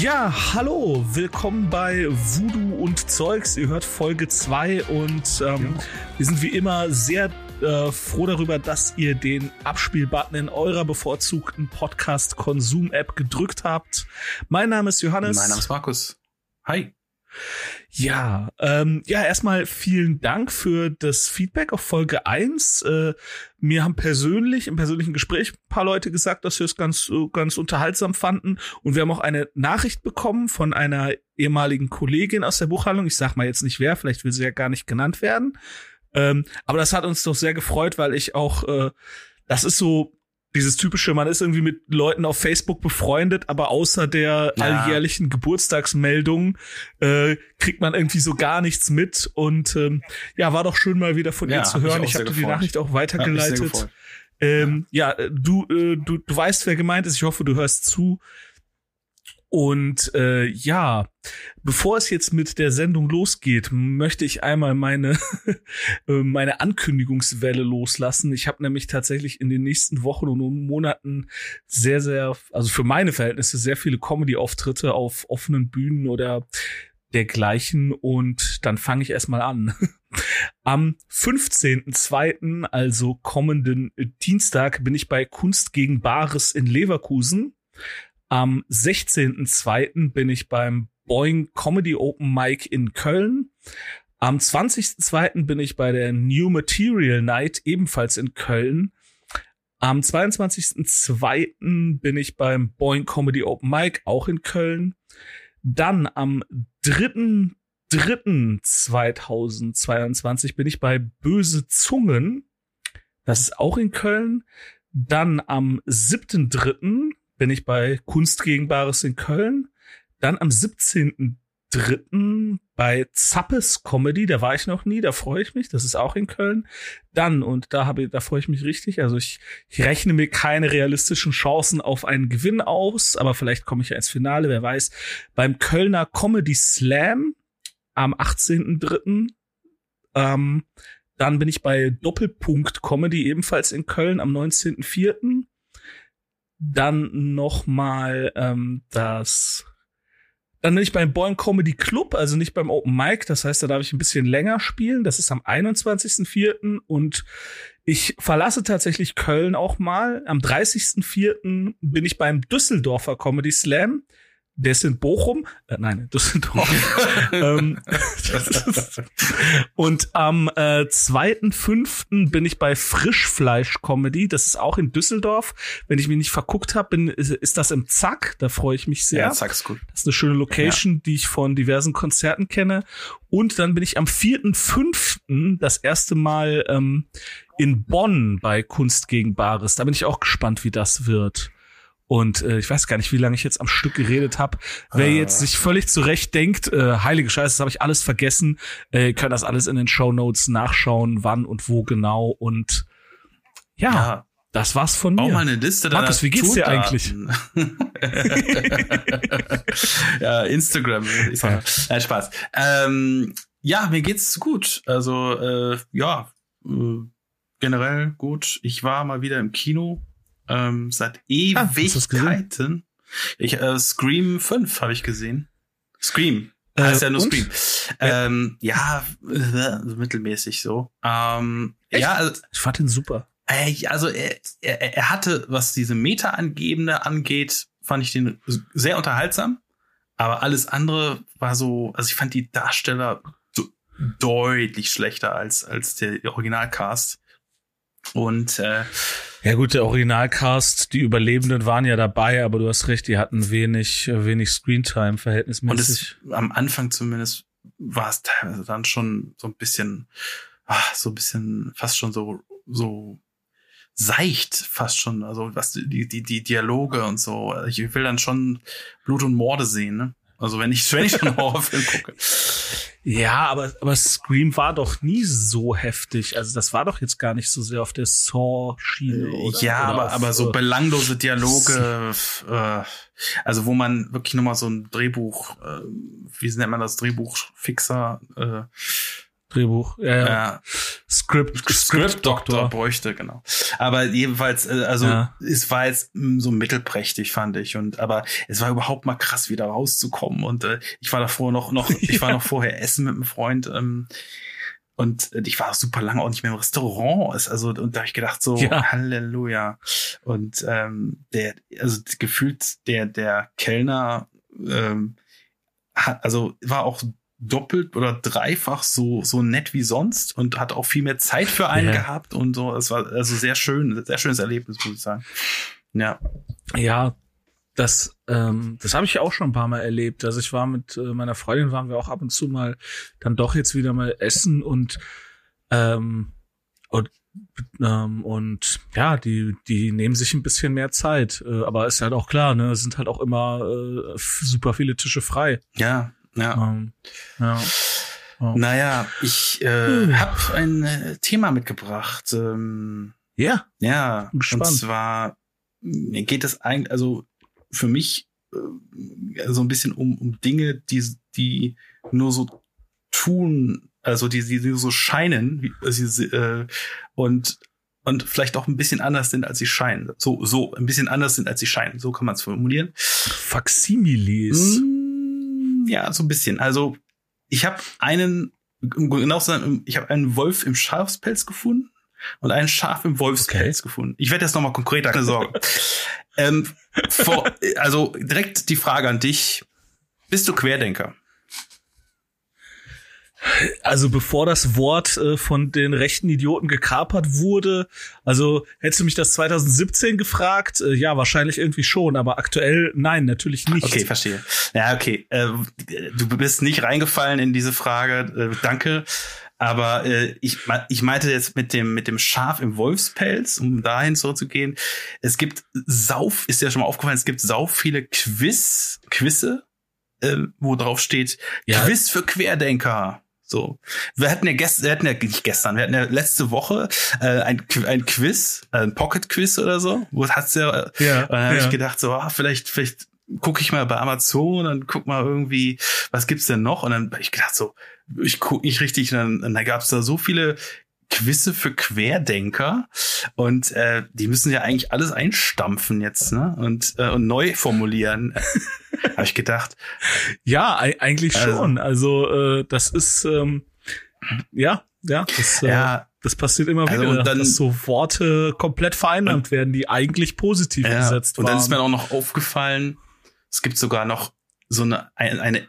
Ja, hallo, willkommen bei Voodoo und Zeugs. Ihr hört Folge 2 und ähm, ja. wir sind wie immer sehr äh, froh darüber, dass ihr den Abspielbutton in eurer bevorzugten Podcast-Konsum-App gedrückt habt. Mein Name ist Johannes. Mein Name ist Markus. Hi. Ja, ähm, ja, erstmal vielen Dank für das Feedback auf Folge 1. Äh, mir haben persönlich, im persönlichen Gespräch ein paar Leute gesagt, dass sie es ganz, äh, ganz unterhaltsam fanden. Und wir haben auch eine Nachricht bekommen von einer ehemaligen Kollegin aus der Buchhandlung. Ich sag mal jetzt nicht wer, vielleicht will sie ja gar nicht genannt werden. Ähm, aber das hat uns doch sehr gefreut, weil ich auch, äh, das ist so dieses typische, man ist irgendwie mit Leuten auf Facebook befreundet, aber außer der ja. alljährlichen Geburtstagsmeldung äh, kriegt man irgendwie so gar nichts mit. Und ähm, ja, war doch schön mal wieder von ja, ihr zu hören. Ich, ich habe die Nachricht auch weitergeleitet. Ja, ähm, ja, du, äh, du, du weißt, wer gemeint ist. Ich hoffe, du hörst zu. Und äh, ja, bevor es jetzt mit der Sendung losgeht, möchte ich einmal meine äh, meine Ankündigungswelle loslassen. Ich habe nämlich tatsächlich in den nächsten Wochen und Monaten sehr sehr, also für meine Verhältnisse sehr viele Comedy-Auftritte auf offenen Bühnen oder dergleichen und dann fange ich erstmal an. Am 15.02., also kommenden Dienstag, bin ich bei Kunst gegen Bares in Leverkusen. Am 16.02. bin ich beim Boeing Comedy Open Mic in Köln. Am 20.02. bin ich bei der New Material Night ebenfalls in Köln. Am 22.02. bin ich beim Boeing Comedy Open Mic auch in Köln. Dann am 3.3.2022 bin ich bei Böse Zungen. Das ist auch in Köln. Dann am 7.3 bin ich bei Kunst gegen Bares in Köln. Dann am 17.3. bei Zappes Comedy, da war ich noch nie, da freue ich mich, das ist auch in Köln. Dann, und da habe ich, da freue ich mich richtig, also ich, ich rechne mir keine realistischen Chancen auf einen Gewinn aus, aber vielleicht komme ich ja ins Finale, wer weiß. Beim Kölner Comedy Slam am 18.3. Ähm, dann bin ich bei Doppelpunkt Comedy ebenfalls in Köln am 19.4. Dann noch mal ähm, das dann bin ich beim Boing Comedy Club, also nicht beim Open Mic. Das heißt, da darf ich ein bisschen länger spielen. Das ist am 21.04. Und ich verlasse tatsächlich Köln auch mal. Am 30.04. bin ich beim Düsseldorfer Comedy Slam der ist in Bochum, äh, nein, Düsseldorf. ähm, und am äh, 2.5. bin ich bei Frischfleisch Comedy. Das ist auch in Düsseldorf. Wenn ich mich nicht verguckt habe, bin ist, ist das im Zack. Da freue ich mich sehr. Ja, Zack ist gut. Das ist eine schöne Location, ja. die ich von diversen Konzerten kenne. Und dann bin ich am 4.5. das erste Mal ähm, in Bonn bei Kunst gegen Bares. Da bin ich auch gespannt, wie das wird. Und äh, ich weiß gar nicht, wie lange ich jetzt am Stück geredet habe. Wer jetzt sich völlig zurecht denkt, äh, heilige Scheiße, das habe ich alles vergessen, äh, könnt das alles in den Show Notes nachschauen, wann und wo genau. Und ja, ja. das war's von mir. Bau mal eine Liste Markus, wie geht's dir eigentlich? ja, Instagram. Ja. Nein, Spaß. Ähm, ja, mir geht's gut. Also äh, ja, äh, generell gut. Ich war mal wieder im Kino ähm, seit ah, Ewigkeiten. Ah, ich, äh, Scream 5 habe ich gesehen. Scream. Äh, heißt ja nur und? Scream. Ähm, ja, äh, mittelmäßig so. Ähm, ja, also, ich fand ihn super. Äh, also er, er, er hatte, was diese Meta-Angebende angeht, fand ich den sehr unterhaltsam. Aber alles andere war so, also ich fand die Darsteller so deutlich schlechter als, als der Originalcast. Und äh, ja gut, der Originalcast, die Überlebenden waren ja dabei, aber du hast recht, die hatten wenig, wenig Screentime verhältnismäßig. Und es, am Anfang zumindest war es teilweise dann schon so ein bisschen, ach, so ein bisschen fast schon so, so seicht fast schon, also was die, die, die Dialoge und so. Ich will dann schon Blut und Morde sehen, ne? Also wenn ich, wenn ich schon Horrorfilm gucke. Ja, aber, aber Scream war doch nie so heftig. Also das war doch jetzt gar nicht so sehr auf der Saw-Schiene. Äh, ja, oder aber, auf, aber so äh, belanglose Dialoge, äh, also wo man wirklich nochmal so ein Drehbuch, äh, wie nennt man das, Drehbuchfixer? Äh, Drehbuch, ja, ja. Script, Script Doktor bräuchte, genau. Aber jedenfalls, äh, also ja. es war jetzt mm, so mittelprächtig, fand ich. Und aber es war überhaupt mal krass, wieder rauszukommen. Und äh, ich war davor noch, noch, ich war noch vorher essen mit einem Freund. Ähm, und äh, ich war super lange auch nicht mehr im Restaurant. Also, und da habe ich gedacht, so, ja. Halleluja. Und ähm, der, also gefühlt der, der Kellner ähm, hat, also war auch doppelt oder dreifach so so nett wie sonst und hat auch viel mehr Zeit für einen ja. gehabt und so. Es war also sehr schön, sehr schönes Erlebnis, muss ich sagen. Ja. Ja, das ähm, das habe ich auch schon ein paar Mal erlebt. Also ich war mit äh, meiner Freundin waren wir auch ab und zu mal dann doch jetzt wieder mal essen und ähm, und ähm, und ja, die, die nehmen sich ein bisschen mehr Zeit. Äh, aber ist halt auch klar, ne, es sind halt auch immer äh, super viele Tische frei. Ja, ja. Ähm, ja. Oh. Naja, ich äh, uh. habe ein äh, Thema mitgebracht. Ähm, ja. Ja. Und zwar geht es eigentlich, also für mich äh, so ein bisschen um, um Dinge, die, die nur so tun, also die, die, die so scheinen, wie, sie, äh, und und vielleicht auch ein bisschen anders sind, als sie scheinen. So, so, ein bisschen anders sind, als sie scheinen. So kann man es formulieren. Faximiles. Mm ja, so ein bisschen. Also ich habe einen, genau sagen, ich habe einen Wolf im Schafspelz gefunden und einen Schaf im Wolfspelz okay. gefunden. Ich werde jetzt nochmal konkreter, keine Sorge. ähm, vor, also direkt die Frage an dich. Bist du Querdenker? Also bevor das Wort äh, von den rechten Idioten gekapert wurde, also hättest du mich das 2017 gefragt, äh, ja, wahrscheinlich irgendwie schon, aber aktuell nein, natürlich nicht. Okay, verstehe. Ja, okay. Äh, du bist nicht reingefallen in diese Frage, äh, danke. Aber äh, ich, ich meinte jetzt mit dem, mit dem Schaf im Wolfspelz, um dahin zurückzugehen. Es gibt sauf, ist ja schon mal aufgefallen, es gibt sau viele Quiz, Quizze, äh, wo drauf steht, ja. Quiz für Querdenker. So, wir hatten ja gestern, wir hatten ja nicht gestern, wir hatten ja letzte Woche äh, ein, ein Quiz, äh, ein Pocket Quiz oder so. Wo hat's ja, äh, ja und dann habe ja. ich gedacht so, ah, vielleicht, vielleicht gucke ich mal bei Amazon und guck mal irgendwie, was gibt's denn noch? Und dann hab ich gedacht so, ich guck nicht richtig, und dann, und dann gab's da so viele Quizze für Querdenker. Und äh, die müssen ja eigentlich alles einstampfen jetzt ne? Und äh, und neu formulieren. Habe ich gedacht. Ja eigentlich also, schon. Also äh, das ist ähm, ja ja das, äh, ja. das passiert immer also wieder, dann, dass so Worte komplett vereinnahmt werden, die eigentlich positiv ja, gesetzt waren. Und dann ist mir auch noch aufgefallen, es gibt sogar noch so eine, eine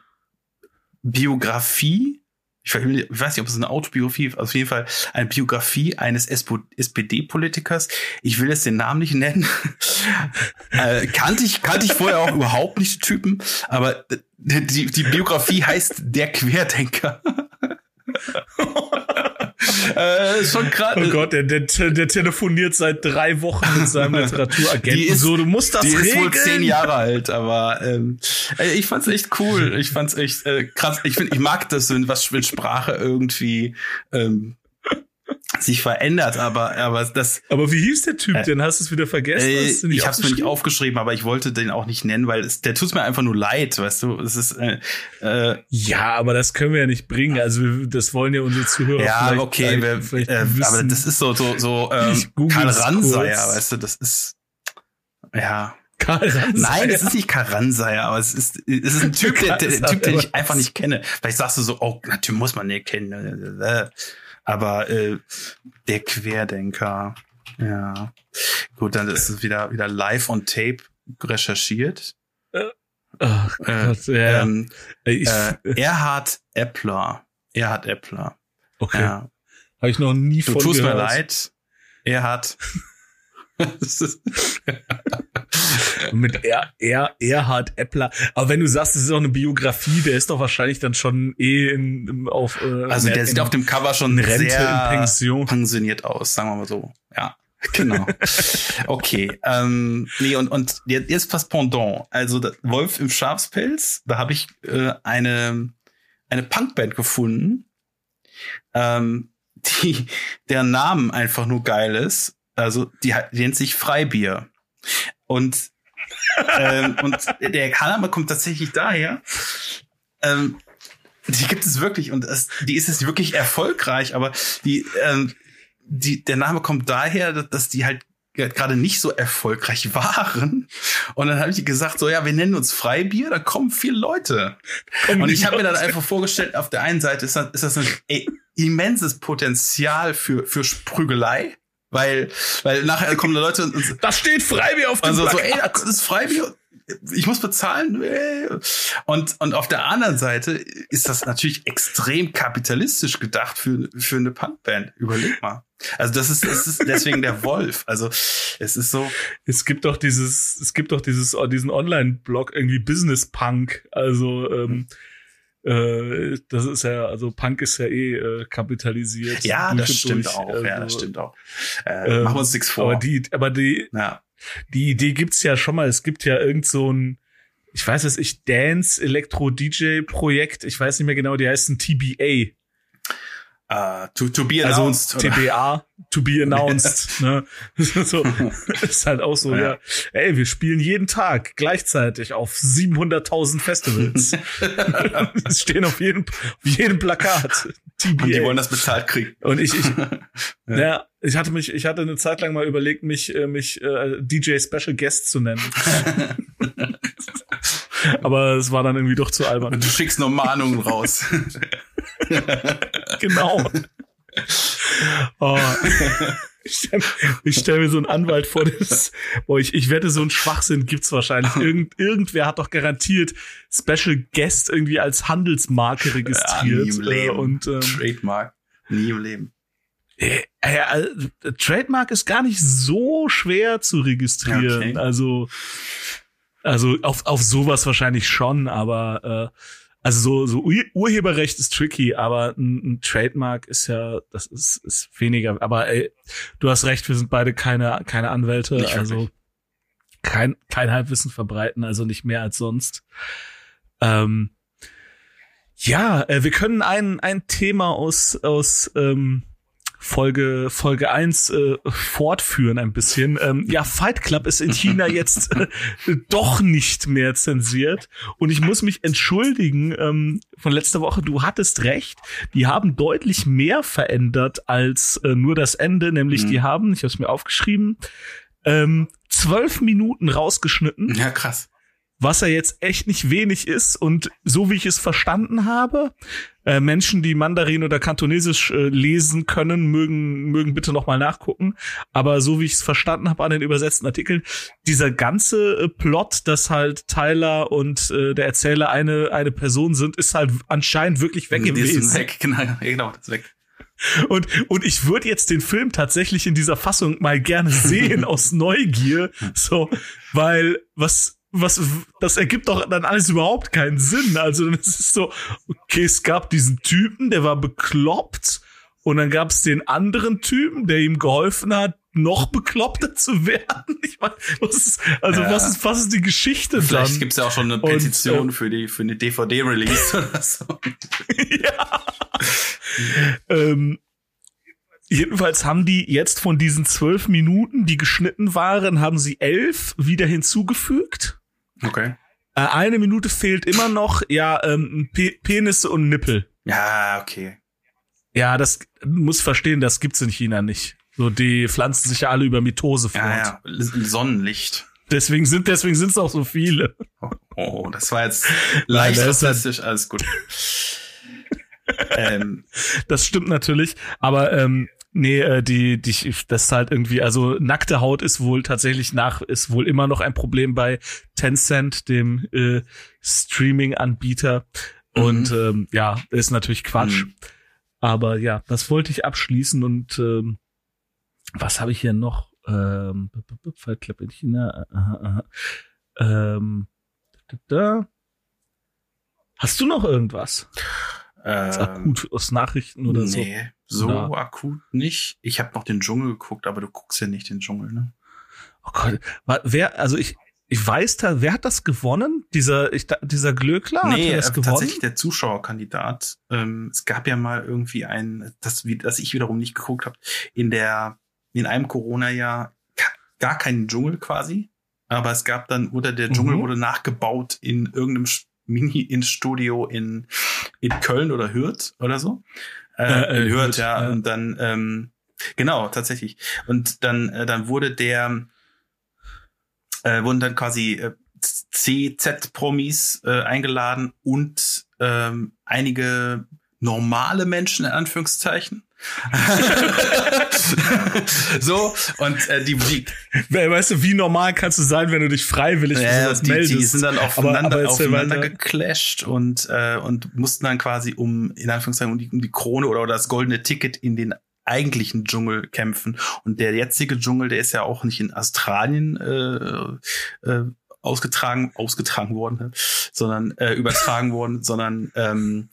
Biografie ich weiß nicht, ob es eine Autobiografie ist, auf jeden Fall eine Biografie eines SPD-Politikers. Ich will jetzt den Namen nicht nennen. äh, kannte ich, kannte ich vorher auch überhaupt nicht die Typen, aber die, die Biografie heißt Der Querdenker. äh, schon gerade. Oh Gott, der, der, der telefoniert seit drei Wochen mit seinem Literaturagenten. Die ist, so, du musst das Die regeln. ist wohl zehn Jahre alt, aber ähm, ich fand's echt cool. Ich fand's echt äh, krass. Ich finde, ich mag das, wenn was mit Sprache irgendwie ähm, sich verändert, aber aber das. Aber wie hieß der Typ äh, denn? Hast du es wieder vergessen? Äh, ich habe es mir nicht aufgeschrieben, aber ich wollte den auch nicht nennen, weil es, der tut mir einfach nur leid, weißt du. Es ist äh, äh, ja, aber das können wir ja nicht bringen. Also das wollen ja unsere Zuhörer. Ja, okay, wir, äh, aber das ist so so so ähm, Karl Ranseier, weißt du, das ist ja. Karl Ranseier. Nein, es ist nicht Karl Ranseier, aber es ist, es ist ein Typ, der, der, der Typ, den ich einfach nicht kenne. Vielleicht sagst du so, oh, natürlich muss man den kennen. Aber äh, der Querdenker, ja. Gut, dann ist es wieder, wieder live on tape recherchiert. Ach äh, Gott, ja. Ähm, ich, äh, Erhard Eppler. Erhard Eppler. Okay. Ja. Habe ich noch nie du von tust gehört. mir leid. Erhard. mit er, er, Erhard Eppler. Aber wenn du sagst, es ist auch eine Biografie, der ist doch wahrscheinlich dann schon eh in, auf. Äh, also der sieht auf dem Cover schon Rente sehr Pension. pensioniert aus, sagen wir mal so. Ja. Genau. Okay. ähm, nee, und, und jetzt was Pendant. Also Wolf im Schafspelz, da habe ich äh, eine, eine Punkband gefunden, ähm, die, der Namen einfach nur geil ist. Also die, die nennt sich Freibier. Und ähm, und der Kaname kommt tatsächlich daher. Ähm, die gibt es wirklich und es, die ist jetzt wirklich erfolgreich, aber die, ähm, die, der Name kommt daher, dass die halt gerade nicht so erfolgreich waren. Und dann habe ich gesagt, so ja, wir nennen uns Freibier, da kommen viele Leute. Kommen und ich habe mir dann einfach vorgestellt, auf der einen Seite ist das, ist das ein immenses Potenzial für, für Sprügelei. Weil, weil nachher kommen da Leute und, und das steht Freibier auf dem also so, ey, das ist Freibier ich muss bezahlen. Und, und auf der anderen Seite ist das natürlich extrem kapitalistisch gedacht für, für eine Punkband. Überleg mal. Also das ist, das ist deswegen der Wolf. Also es ist so. Es gibt doch dieses, es gibt doch dieses, diesen Online-Blog irgendwie Business Punk. Also ähm, äh, das ist ja, also Punk ist ja eh äh, kapitalisiert. Ja, das stimmt durch, auch. Also, ja, das stimmt auch. Äh, äh, machen wir uns nichts vor. Aber die, aber die, ja die Idee gibt's ja schon mal. Es gibt ja irgend so ein, ich weiß es, ich Dance Elektro DJ Projekt. Ich weiß nicht mehr genau, die heißt ein TBA. Uh, to, to be also announced. Also TBA, to be announced. ne? so, ist halt auch so, ja. ja. Ey, wir spielen jeden Tag gleichzeitig auf 700.000 Festivals. das stehen auf jedem, auf jedem Plakat. TBA. Und die wollen das bezahlt kriegen. Und ich, ich, ja. ja. Ich hatte mich, ich hatte eine Zeit lang mal überlegt, mich, äh, mich äh, DJ Special Guest zu nennen. Aber es war dann irgendwie doch zu albern. Und du schickst nur Mahnungen raus. genau. Oh. Ich stelle stell mir so einen Anwalt vor, das, boah, ich, ich wette, so ein Schwachsinn gibt's wahrscheinlich. Irgend, irgendwer hat doch garantiert Special Guest irgendwie als Handelsmarke registriert. Ja, nie im Leben. Und, ähm, Trademark. Nie im Leben. Äh, äh, Trademark ist gar nicht so schwer zu registrieren. Okay. Also, also auf, auf sowas wahrscheinlich schon, aber äh, also so, so Ur Urheberrecht ist tricky, aber ein, ein, Trademark ist ja, das ist, ist weniger. Aber ey, du hast recht, wir sind beide keine, keine Anwälte, nicht also kein, kein Halbwissen verbreiten, also nicht mehr als sonst. Ähm, ja, äh, wir können ein, ein Thema aus, aus ähm, Folge Folge eins äh, fortführen ein bisschen. Ähm, ja, Fight Club ist in China jetzt äh, doch nicht mehr zensiert und ich muss mich entschuldigen ähm, von letzter Woche. Du hattest recht. Die haben deutlich mehr verändert als äh, nur das Ende, nämlich mhm. die haben, ich habe es mir aufgeschrieben, ähm, zwölf Minuten rausgeschnitten. Ja, krass was er jetzt echt nicht wenig ist. Und so wie ich es verstanden habe, äh, Menschen, die Mandarin oder Kantonesisch äh, lesen können, mögen, mögen bitte nochmal nachgucken. Aber so wie ich es verstanden habe an den übersetzten Artikeln, dieser ganze äh, Plot, dass halt Tyler und äh, der Erzähler eine, eine Person sind, ist halt anscheinend wirklich weg gewesen. Ist weg, genau, genau, das ist weg. Und, und ich würde jetzt den Film tatsächlich in dieser Fassung mal gerne sehen aus Neugier. So, weil was, was, das ergibt doch dann alles überhaupt keinen Sinn. Also es ist so, okay, es gab diesen Typen, der war bekloppt und dann gab es den anderen Typen, der ihm geholfen hat, noch bekloppter zu werden. Ich meine, was ist, also ja. was ist, was ist die Geschichte Vielleicht dann? Vielleicht gibt's ja auch schon eine Petition und, äh, für die, für eine DVD-Release oder so. ja. ähm, Jedenfalls haben die jetzt von diesen zwölf Minuten, die geschnitten waren, haben sie elf wieder hinzugefügt. Okay. Äh, eine Minute fehlt immer noch, ja, ähm, Pe Penisse und Nippel. Ja, okay. Ja, das muss verstehen, das gibt's in China nicht. So, die pflanzen sich ja alle über Mitose fort. Ja, ja. Sonnenlicht. Deswegen sind, deswegen sind's auch so viele. Oh, oh das war jetzt leicht rassistisch, alles gut. ähm. Das stimmt natürlich, aber ähm, Nee, äh, die, die, das ist halt irgendwie, also nackte Haut ist wohl tatsächlich nach, ist wohl immer noch ein Problem bei Tencent, dem äh, Streaming-Anbieter. Mhm. Und ähm, ja, ist natürlich Quatsch. Mhm. Aber ja, das wollte ich abschließen und ähm, was habe ich hier noch? Ähm, Fight Club in China. Aha, aha. Ähm, da. Hast du noch irgendwas? Ähm, akut aus Nachrichten oder nee. so? So Na. akut nicht. Ich habe noch den Dschungel geguckt, aber du guckst ja nicht den Dschungel, ne? Oh Gott, wer, also ich, ich weiß da, wer hat das gewonnen? Dieser, ich, dieser Glöckler? Nee, das gewonnen? tatsächlich der Zuschauerkandidat. Ähm, es gab ja mal irgendwie ein, das, wie, das ich wiederum nicht geguckt habe, in der, in einem Corona-Jahr gar keinen Dschungel quasi. Aber es gab dann, oder der Dschungel mhm. wurde nachgebaut in irgendeinem Mini-Studio in in Köln oder Hürth oder so. Äh, äh, Hürth, ja. ja. Und dann, ähm, genau, tatsächlich. Und dann, äh, dann wurde der, äh, wurden dann quasi äh, CZ-Promis äh, eingeladen und ähm, einige normale Menschen in Anführungszeichen. so und äh, die, die weißt du wie normal kannst du sein wenn du dich freiwillig für ja, sowas die, meldest? die sind dann aufeinander, aber, aber aufeinander geclasht und äh, und mussten dann quasi um in Anführungszeichen um die, um die Krone oder, oder das goldene Ticket in den eigentlichen Dschungel kämpfen. Und der jetzige Dschungel der ist ja auch nicht in Australien äh, äh, ausgetragen ausgetragen worden sondern äh, übertragen worden sondern ähm,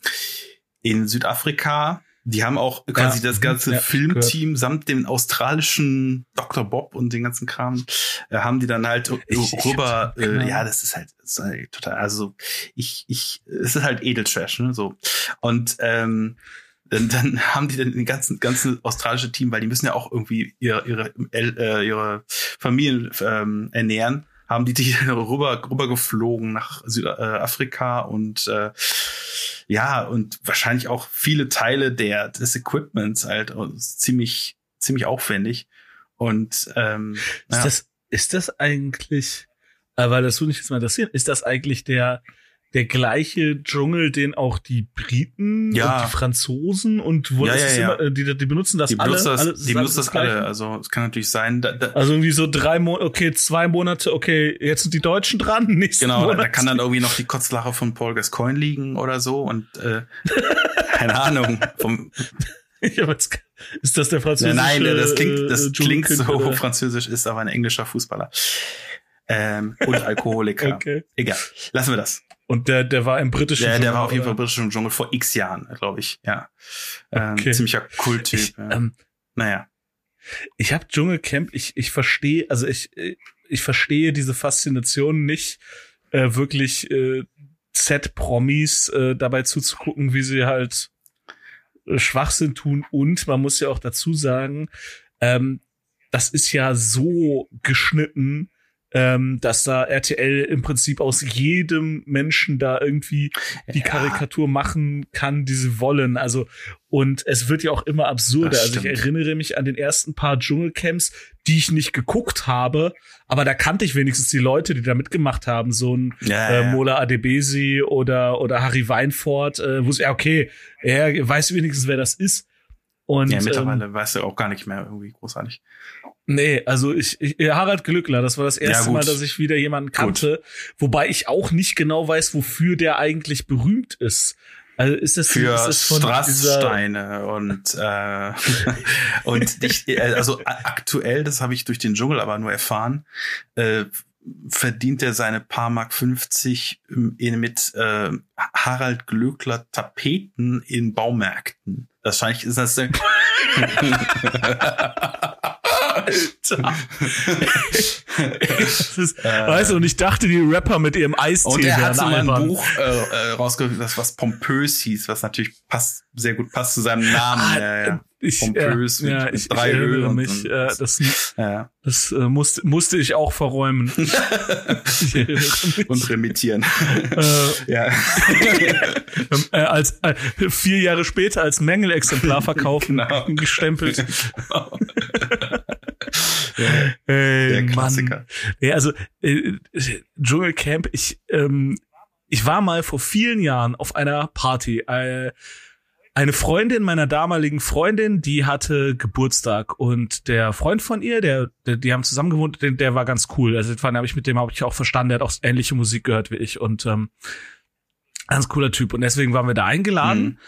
in Südafrika. Die haben auch quasi ja, das ganze ja, Filmteam gehört. samt dem australischen Dr. Bob und den ganzen Kram, äh, haben die dann halt ich, rüber, ich äh, ja, das ist halt, das ist halt total, also ich, ich, es ist halt Edeltrash, ne, so. Und ähm, dann, dann haben die dann den ganzen ganzen australische Team, weil die müssen ja auch irgendwie ihre ihre äh, ihre Familien ähm, ernähren, haben die die rüber rüber geflogen nach Südafrika und äh, ja, und wahrscheinlich auch viele Teile der, des Equipments halt ziemlich, ziemlich aufwendig. Und ähm, ist ja. das, ist das eigentlich, äh, weil das würde mich jetzt mal interessieren, ist das eigentlich der der gleiche Dschungel, den auch die Briten ja. und die Franzosen und wo ja, das ja, immer, äh, die, die benutzen das die alle. Benutzen das, alle, die benutzen das, das alle. Also es kann natürlich sein. Da, da also irgendwie so drei Monate, okay, zwei Monate, okay, jetzt sind die Deutschen dran. Nächsten genau, Monat. da kann dann irgendwie noch die Kotzlache von Paul Gascoigne liegen oder so und äh, keine Ahnung vom. Ja, ist das der französische? Nein, nein das klingt, das klingt so oder? französisch, ist aber ein englischer Fußballer. Ähm, und Alkoholiker. okay. Egal. Lassen wir das. Und der, der war im britischen Dschungel. Ja, der war auf jeden Fall im britischen Dschungel vor x Jahren, glaube ich. Ja. Ähm, okay. ziemlicher Kulttyp. Ich, ja. ähm, naja. Ich habe Dschungelcamp, ich, ich verstehe, also ich, ich verstehe diese Faszination nicht, äh, wirklich äh, Z-Promis äh, dabei zuzugucken, wie sie halt äh, Schwachsinn tun. Und man muss ja auch dazu sagen, ähm, das ist ja so geschnitten, ähm, dass da RTL im Prinzip aus jedem Menschen da irgendwie die ja. Karikatur machen kann, die sie wollen. Also, und es wird ja auch immer absurder. Also ich erinnere mich an den ersten paar Dschungelcamps, die ich nicht geguckt habe, aber da kannte ich wenigstens die Leute, die da mitgemacht haben. So ein ja, äh, Mola Adebesi oder, oder Harry Weinfurt, äh, wo es, ja, okay, er weiß wenigstens, wer das ist. Und, ja, mittlerweile ähm, weißt du auch gar nicht mehr irgendwie großartig. Nee, also ich, ich Harald Glückler, das war das erste ja, Mal, dass ich wieder jemanden kannte, gut. wobei ich auch nicht genau weiß, wofür der eigentlich berühmt ist. Also ist das für ist das von Strasssteine und äh, und ich, also aktuell, das habe ich durch den Dschungel aber nur erfahren, äh, verdient er seine paar Mark 50 mit äh, Harald Glöckler Tapeten in Baumärkten. Wahrscheinlich ist das Alter. ist, äh, weißt du, und ich dachte, die Rapper mit ihrem Eistee Und er hat so ein Buch äh, äh, rausgebracht, das was pompös hieß, was natürlich passt, sehr gut passt zu seinem Namen. Ah, ja, ja. Ich, pompös ja, mit, ja, ich, drei ich erinnere mich. Und, äh, das ja. das äh, musste, musste ich auch verräumen. und remittieren. Äh, ja. äh, als äh, vier Jahre später als Mängelexemplar verkaufen, genau. gestempelt. Genau. ja, äh, der Klassiker. Mann. Ja, also äh, Dschungelcamp, ich ähm, ich war mal vor vielen Jahren auf einer Party. Äh, eine Freundin meiner damaligen Freundin, die hatte Geburtstag und der Freund von ihr, der, der die haben zusammen gewohnt, der, der war ganz cool. Also den habe ich mit dem habe ich auch verstanden, der hat auch ähnliche Musik gehört wie ich und ähm, ganz cooler Typ und deswegen waren wir da eingeladen. Mhm.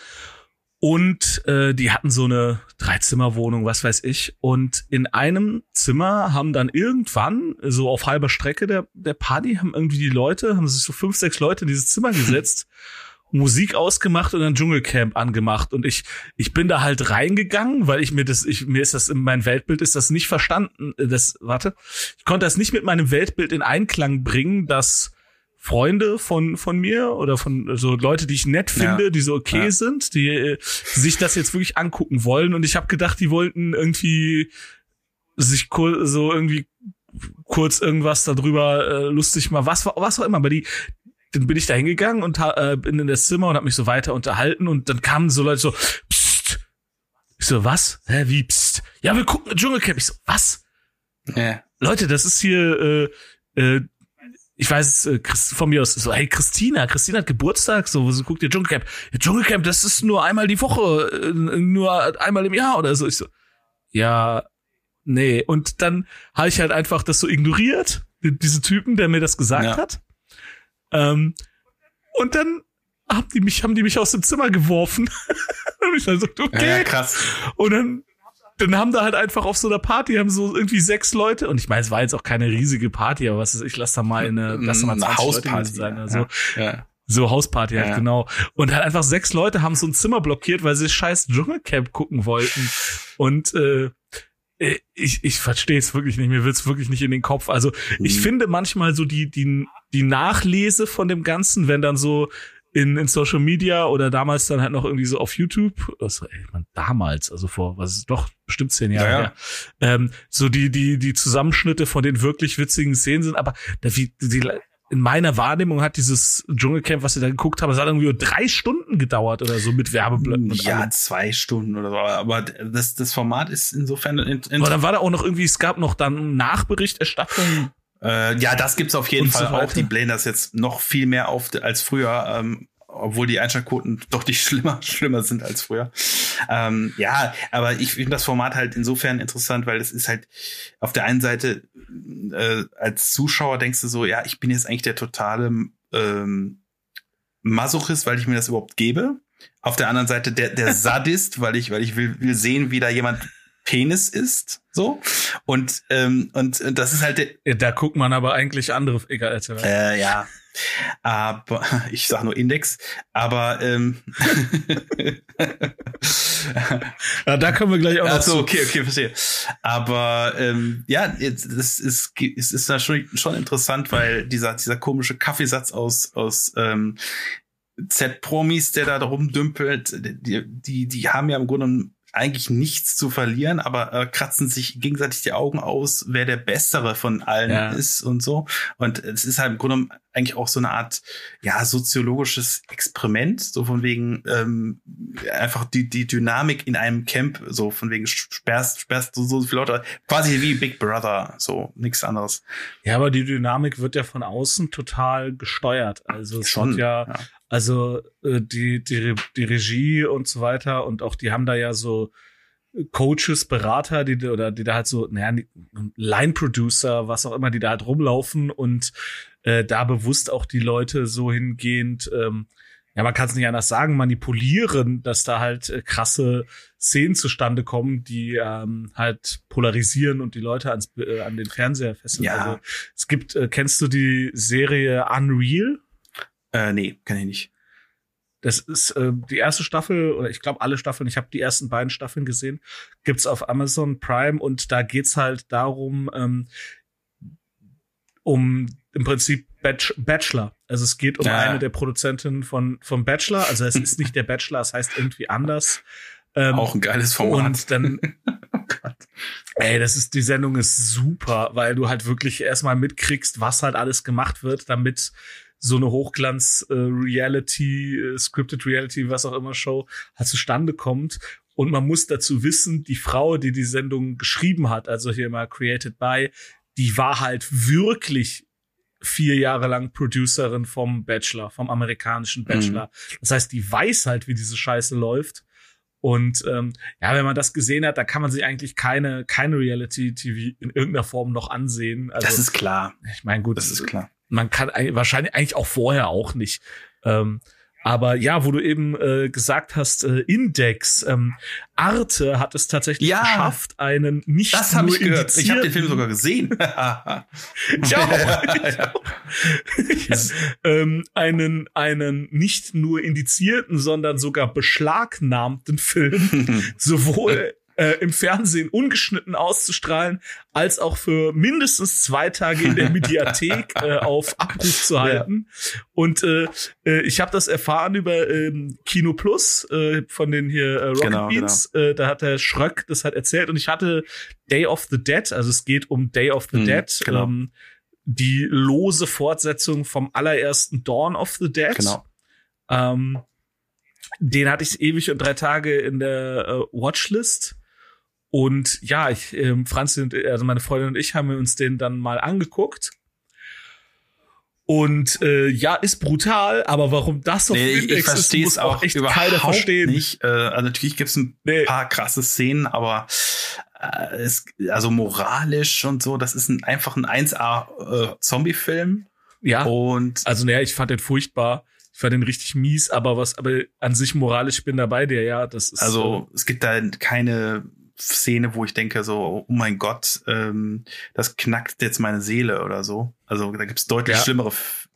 Und äh, die hatten so eine Dreizimmerwohnung, was weiß ich. Und in einem Zimmer haben dann irgendwann, so auf halber Strecke der, der Party, haben irgendwie die Leute, haben sich so fünf, sechs Leute in dieses Zimmer gesetzt, Musik ausgemacht und ein Dschungelcamp angemacht. Und ich, ich bin da halt reingegangen, weil ich mir das, ich, mir ist das in mein Weltbild ist das nicht verstanden. Das, warte, ich konnte das nicht mit meinem Weltbild in Einklang bringen, dass Freunde von von mir oder von so Leute, die ich nett finde, ja. die so okay ja. sind, die, die sich das jetzt wirklich angucken wollen und ich habe gedacht, die wollten irgendwie sich so irgendwie kurz irgendwas darüber äh, lustig mal was was auch immer, aber die dann bin ich da hingegangen und äh, bin in das Zimmer und habe mich so weiter unterhalten und dann kamen so Leute so, psst. Ich so, was? Hä, wie psst? Ja, wir gucken Dschungelcamp. Ich so, was? Ja. Leute, das ist hier, äh, äh, ich weiß äh, von mir aus, so, hey, Christina, Christina hat Geburtstag, so, so guckt ihr Dschungelcamp. Ja, Dschungelcamp, das ist nur einmal die Woche, äh, nur einmal im Jahr oder so. Ich so, ja, nee. Und dann habe ich halt einfach das so ignoriert, diese Typen, der mir das gesagt Ja. hat. Ähm, und dann haben die mich, haben die mich aus dem Zimmer geworfen. und ich dann so, okay. Ja, krass. Und dann, dann haben da halt einfach auf so einer Party haben so irgendwie sechs Leute. Und ich meine, es war jetzt auch keine riesige Party, aber was ist, ich lass da mal eine, lass da mal Eine 20 Leute Hausparty, sein. ja. Also, Ja. so Hausparty halt, Ja. genau. Und halt einfach sechs Leute haben so ein Zimmer blockiert, weil sie scheiß Dschungelcamp gucken wollten. Und äh, ich, ich verstehe es wirklich nicht, mir wird's wirklich nicht in den Kopf. Also ich Mhm. finde manchmal so die, die, die Nachlese von dem Ganzen, wenn dann so in, in Social Media oder damals dann halt noch irgendwie so auf YouTube, also, ey, man, damals, also vor, was ist doch bestimmt zehn Jahre Ja, ja. her, ähm, so die, die, die Zusammenschnitte von den wirklich witzigen Szenen sind, aber da, wie, die, in meiner Wahrnehmung hat dieses Dschungelcamp, was wir da geguckt haben, das hat irgendwie nur drei Stunden gedauert oder so mit Werbeblöcken Ja, allem. zwei Stunden oder so. Aber das, das Format ist insofern in, in, Aber dann war da auch noch irgendwie, es gab noch dann Nachberichterstattung. Äh, ja, das gibt's auf jeden Und so Fall auch. Die blähen das jetzt noch viel mehr auf als früher, ähm, obwohl die Einschaltquoten doch nicht schlimmer, schlimmer sind als früher. Ähm, ja, aber ich finde das Format halt insofern interessant, weil es ist halt auf der einen Seite äh, als Zuschauer denkst du so, ja, ich bin jetzt eigentlich der totale ähm, Masochist, weil ich mir das überhaupt gebe. Auf der anderen Seite der, der Sadist, weil ich, weil ich will, will sehen, wie da jemand Penis ist, so. Und, ähm, und, und das ist halt Da guckt man aber eigentlich andere, egal, äh, ja. Aber ich sag nur Index, aber ähm, Ja, da können wir gleich auch noch Ach so, zu. okay, okay, verstehe. Aber ähm, ja, das ist, es ist schon, schon interessant, weil dieser, dieser komische Kaffeesatz aus, aus ähm, Z-Promis, der da rumdümpelt, die, die, die haben ja im Grunde eigentlich nichts zu verlieren, aber äh, kratzen sich gegenseitig die Augen aus, wer der Bessere von allen Ja. ist und so. Und es ist halt im Grunde eigentlich auch so eine Art, ja, soziologisches Experiment, so von wegen ähm, einfach die, die Dynamik in einem Camp, so von wegen sperrst, sperrst du so viele Leute, quasi wie Big Brother, so nichts anderes. Ja, aber die Dynamik wird ja von außen total gesteuert. Also es Schon, ja, ja. Also äh, die, die, die Regie und so weiter und auch die haben da ja so Coaches, Berater, die oder die da halt so, naja, Line-Producer, was auch immer, die da halt rumlaufen und äh, da bewusst auch die Leute so hingehend, ähm, ja, man kann es nicht anders sagen, manipulieren, dass da halt äh, krasse Szenen zustande kommen, die ähm, halt polarisieren und die Leute ans, äh, an den Fernseher fesseln. Ja. Also es gibt, äh, kennst du die Serie Unreal? Äh, nee, kann ich nicht. Das ist äh, die erste Staffel, oder ich glaube alle Staffeln, ich habe die ersten beiden Staffeln gesehen, gibt's auf Amazon Prime und da geht's halt darum, ähm, um im Prinzip Bach Bachelor. Also es geht um Ja. eine der Produzentinnen von, von Bachelor. Also es ist nicht der Bachelor, es heißt irgendwie anders. Ähm, Auch ein geiles Format. und dann, ey, das ist, die Sendung ist super, weil du halt wirklich erstmal mitkriegst, was halt alles gemacht wird, damit so eine Hochglanz-Reality, äh, Scripted Reality, was auch immer Show halt zustande kommt. Und man muss dazu wissen, die Frau, die die Sendung geschrieben hat, also hier mal created by, die war halt wirklich vier Jahre lang Producerin vom Bachelor, vom amerikanischen Bachelor. Das heißt, die weiß halt, wie diese Scheiße läuft. Und ähm, ja, wenn man das gesehen hat, da kann man sich eigentlich keine keine Reality-TV in irgendeiner Form noch ansehen. Also das ist klar. ich meine, gut, Das ist klar. Man kann wahrscheinlich eigentlich auch vorher auch nicht. Ähm, aber ja, wo du eben äh, gesagt hast, äh, Index, ähm, Arte hat es tatsächlich Ja. geschafft, einen nicht Das nur ich gehört. Ich habe den Film sogar gesehen. Ich auch. Ich auch. ähm, einen, einen nicht nur indizierten, sondern sogar beschlagnahmten Film sowohl äh, im Fernsehen ungeschnitten auszustrahlen, als auch für mindestens zwei Tage in der Mediathek äh, auf Abruf zu halten. Und äh, äh, ich habe das erfahren über ähm, Kino Plus äh, von den hier äh, Rocket Genau, Beats. Äh, da hat der Schröck das halt erzählt und ich hatte Day of the Dead, also es geht um Day of the Mhm, Dead. genau. Ähm, die lose Fortsetzung vom allerersten Dawn of the Dead. Genau. Ähm, den hatte ich ewig und drei Tage in der äh, Watchlist. Und ja, ich, ähm, Franz und also meine Freundin und ich haben uns den dann mal angeguckt. Und äh, ja, ist brutal, aber warum das auf Nee, ich, Index ich verstehe es auch echt überhaupt keiner verstehen. nicht. Äh, also natürlich gibt es ein Nee. paar krasse Szenen, aber äh, es, also moralisch und so, das ist ein, einfach ein 1A äh, Zombie-Film. Ja, Und also naja, ich fand den furchtbar. Ich fand den richtig mies, aber was, aber an sich moralisch bin dabei der, ja, das ist also es gibt da keine Szene, wo ich denke so, oh mein Gott, ähm, das knackt jetzt meine Seele oder so. Also da gibt's deutlich Ja. schlimmere F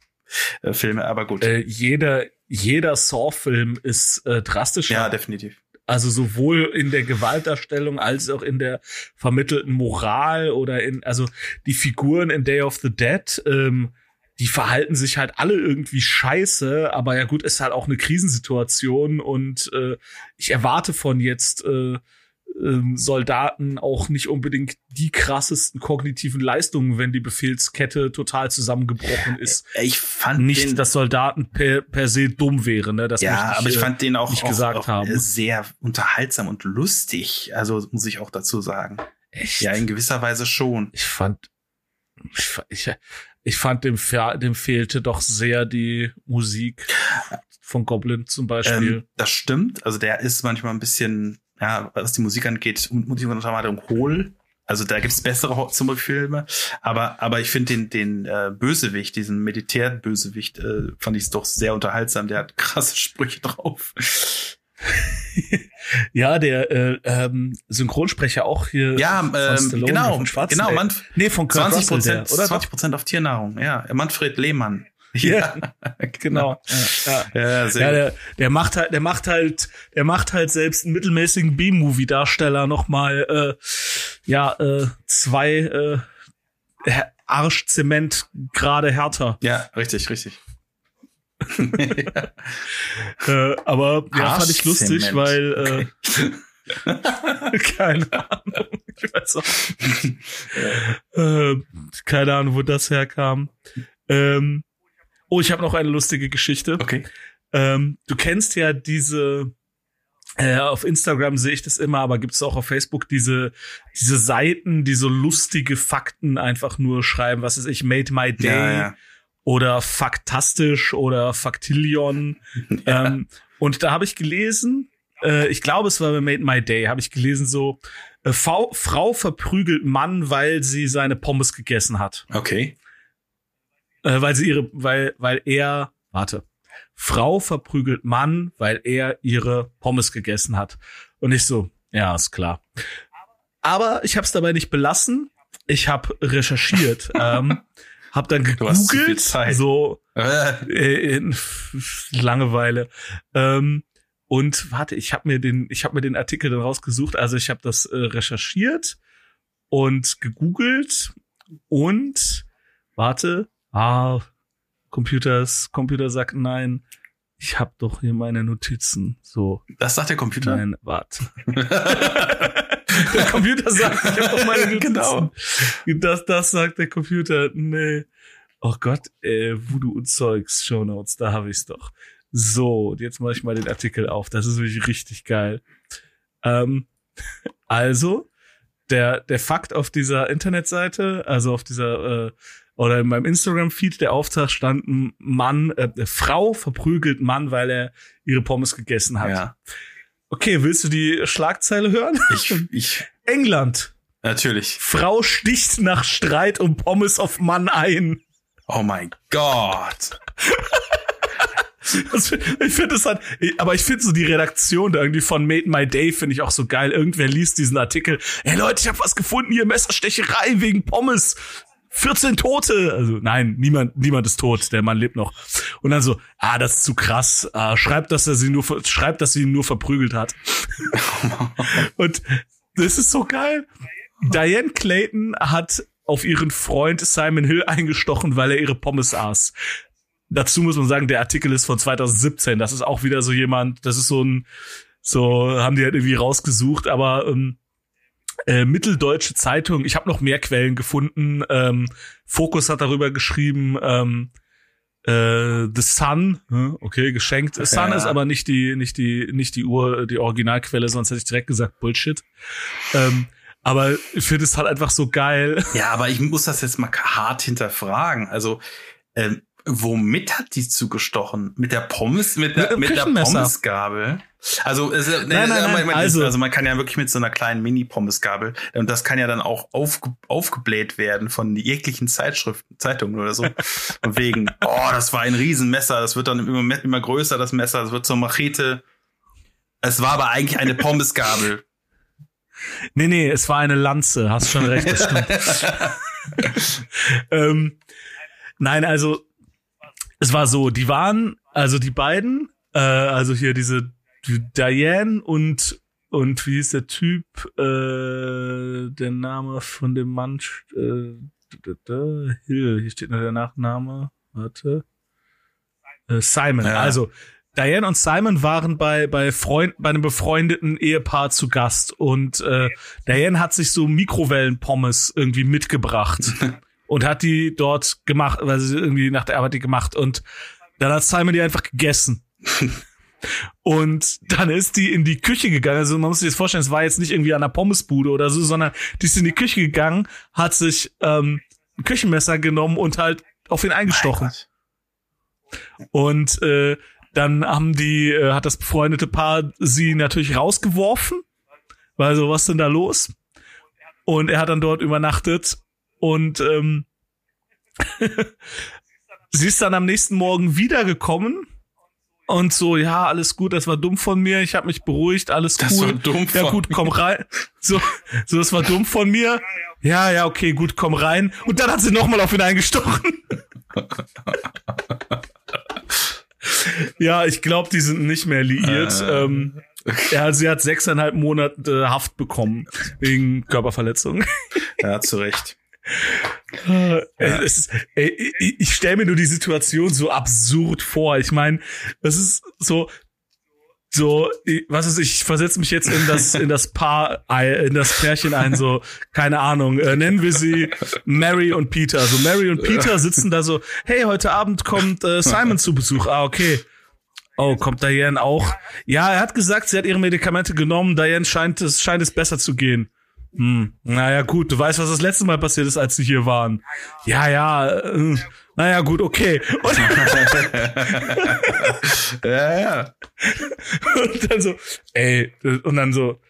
äh, Filme, aber gut. äh, jeder jeder Saw-Film ist äh, drastischer. ja, definitiv. Also sowohl in der Gewaltdarstellung als auch in der vermittelten Moral oder in, also die Figuren in Day of the Dead, ähm, die verhalten sich halt alle irgendwie scheiße, aber ja gut, ist halt auch eine Krisensituation und äh, ich erwarte von jetzt äh, ähm, Soldaten auch nicht unbedingt die krassesten kognitiven Leistungen, wenn die Befehlskette total zusammengebrochen ist. Ich fand Nicht, den, dass Soldaten per, per se dumm wären, ne? Das ja, möchte aber ich äh, fand den auch, nicht auch, gesagt auch haben. sehr unterhaltsam und lustig. Also muss ich auch dazu sagen. echt. Ja, in gewisser Weise schon. ich fand, ich, ich, ich fand dem, dem fehlte doch sehr die Musik von Goblin zum Beispiel. Ähm, das stimmt. Also der ist manchmal ein bisschen, ja, was die Musik angeht, Musik unter anderem hohl. Also da gibt's bessere Zombie-Filme. Aber, aber ich finde den, den äh, Bösewicht, diesen Militärbösewicht, äh, fand ich doch sehr unterhaltsam. Der hat krasse Sprüche drauf. ja, der äh, ähm, Synchronsprecher auch hier. Ja, ähm, genau, von genau, Manf Nee, von Kurt 20 Russell, Prozent, der, oder? 20 Prozent auf Tiernahrung. Ja, Manfred Lehmann. Ja, genau. Ja, ja. Ja, Ja, gut. der, der macht halt, der macht halt, der macht halt selbst einen mittelmäßigen B-Movie-Darsteller noch mal, äh, ja, äh, zwei äh, Arschzement gerade härter. ja, richtig, richtig. Äh, aber ja, fand ich lustig, weil äh, keine Ahnung, ich weiß auch, äh, keine Ahnung, wo das herkam. Ähm, oh, ich habe noch eine lustige Geschichte. Okay. Ähm, du kennst ja diese, äh, auf Instagram sehe ich das immer, aber gibt es auch auf Facebook diese, diese Seiten, die so lustige Fakten einfach nur schreiben, was ist ich, made my day Ja, ja. oder faktastisch oder faktillion. Ja. Ähm, und da habe ich gelesen, äh, ich glaube, es war bei Made My Day, habe ich gelesen so, äh, Frau, Frau verprügelt Mann, weil sie seine Pommes gegessen hat. Okay. Äh, weil sie ihre, weil, weil er, warte, Frau verprügelt Mann, weil er ihre Pommes gegessen hat. Und ich so, ja, ist klar. Aber ich habe es dabei nicht belassen. Ich habe recherchiert, ähm, habe dann gegoogelt, so Äh, äh, in Langeweile. Ähm, und warte, ich habe mir den, ich habe mir den Artikel dann rausgesucht. Also ich habe das äh, recherchiert und gegoogelt und warte, ah, Computers, Computer sagt nein. Ich habe doch hier meine Notizen. So, Das sagt der Computer? nein, warte. der Computer sagt, ich habe doch meine Notizen. Genau. Das, das sagt der Computer. Nee. Oh Gott, äh, Voodoo und Zeugs, Show Notes, da habe ich's doch. So, und jetzt mache ich mal den Artikel auf. Das ist wirklich richtig geil. Ähm, also, der, der Fakt auf dieser Internetseite, also auf dieser, äh, oder in meinem Instagram-Feed, der Auftrag stand, Mann, äh, eine Frau verprügelt Mann, weil er ihre Pommes gegessen hat. Ja. Okay, willst du die Schlagzeile hören? Ich, ich, England. natürlich. Frau sticht nach Streit um Pommes auf Mann ein. Oh mein Gott. Das, ich finde es halt, aber ich finde so die Redaktion da irgendwie von Made My Day finde ich auch so geil. Irgendwer liest diesen Artikel. Hey Leute, ich habe was gefunden hier, Messerstecherei wegen Pommes. 14 Tote. Also nein, niemand, niemand ist tot. Der Mann lebt noch. Und dann so, ah, das ist zu krass. Ah, schreibt, dass er sie nur, schreibt, dass sie ihn nur verprügelt hat. Und das ist so geil. Diane Clayton hat auf ihren Freund Simon Hill eingestochen, weil er ihre Pommes aß. Dazu muss man sagen, der Artikel ist von 2017. Das ist auch wieder so jemand, das ist so ein, so haben die halt irgendwie rausgesucht, aber ähm, äh, Mitteldeutsche Zeitung. Ich habe noch mehr Quellen gefunden. Ähm, Focus hat darüber geschrieben. Ähm, äh, The Sun, hm, okay, geschenkt. The Sun Ja. ist aber nicht die, nicht die, nicht die Ur, die Originalquelle, sonst hätte ich direkt gesagt Bullshit. Ähm, aber ich finde es halt einfach so geil. Ja, aber ich muss das jetzt mal hart hinterfragen. Also, ähm, womit hat die zugestochen? Mit der Pommes, mit, Mit der, einem mit der. Pommesgabel? Also, es, nein, nein, nein, man, also- also man kann ja wirklich mit so einer kleinen Mini-Pommesgabel und das kann ja dann auch aufge, aufgebläht werden von jeglichen Zeitschriften, Zeitungen oder so. Und wegen, oh, das war ein Riesenmesser, das wird dann immer, immer größer, das Messer, das wird zur Machete. Es war aber eigentlich eine Pommesgabel. Nee, nee, es war eine Lanze, hast schon recht, das stimmt. ähm, nein, also es war so, die waren, also die beiden, äh, also hier diese die Diane und und wie ist der Typ, äh, der Name von dem Mann, äh, d- d- d- Hill, hier steht noch der Nachname, warte, äh, Simon, Ja. also Diane und Simon waren bei bei Freund bei einem befreundeten Ehepaar zu Gast und äh, Diane hat sich so Mikrowellenpommes irgendwie mitgebracht und hat die dort gemacht, weil sie irgendwie nach der Arbeit die gemacht und dann hat Simon die einfach gegessen. Und dann ist die in die Küche gegangen. Also man muss sich das vorstellen, es war jetzt nicht irgendwie an der Pommesbude oder so, sondern die ist in die Küche gegangen, hat sich ähm, ein Küchenmesser genommen und halt auf ihn eingestochen. Und äh, dann haben die, äh, hat das befreundete Paar sie natürlich rausgeworfen, weil so, was denn da los? Und er hat dann dort übernachtet und ähm, sie ist dann am nächsten Morgen wiedergekommen und so, ja, alles gut, das war dumm von mir, ich habe mich beruhigt, alles Das cool. war dumm ja gut, komm rein. So, so, das war dumm von mir. Ja, ja, okay, gut, komm rein. Und dann hat sie nochmal auf ihn eingestochen. ja, ich glaube, die sind nicht mehr liiert. Äh. Ähm, ja, sie hat sechseinhalb Monate Haft bekommen wegen Körperverletzung. Ja, zu Recht. Es ist, ey, ich, stelle mir nur die Situation so absurd vor. Ich meine, das ist so, so, was ist, ich versetze mich jetzt in das, in das Paar, in das Pärchen ein, so, keine Ahnung, äh, nennen wir sie Mary und Peter. So, Mary und Peter sitzen da so, hey, heute Abend kommt äh, Simon zu Besuch. Ah, okay. Oh, kommt Diane auch? Ja, er hat gesagt, sie hat ihre Medikamente genommen. Diane scheint es, scheint es besser zu gehen. Hm, naja, gut, du weißt, was das letzte Mal passiert ist, als sie hier waren. Ja, ja, äh, naja, gut, okay. Und, Ja, ja. und dann so, ey, und dann so,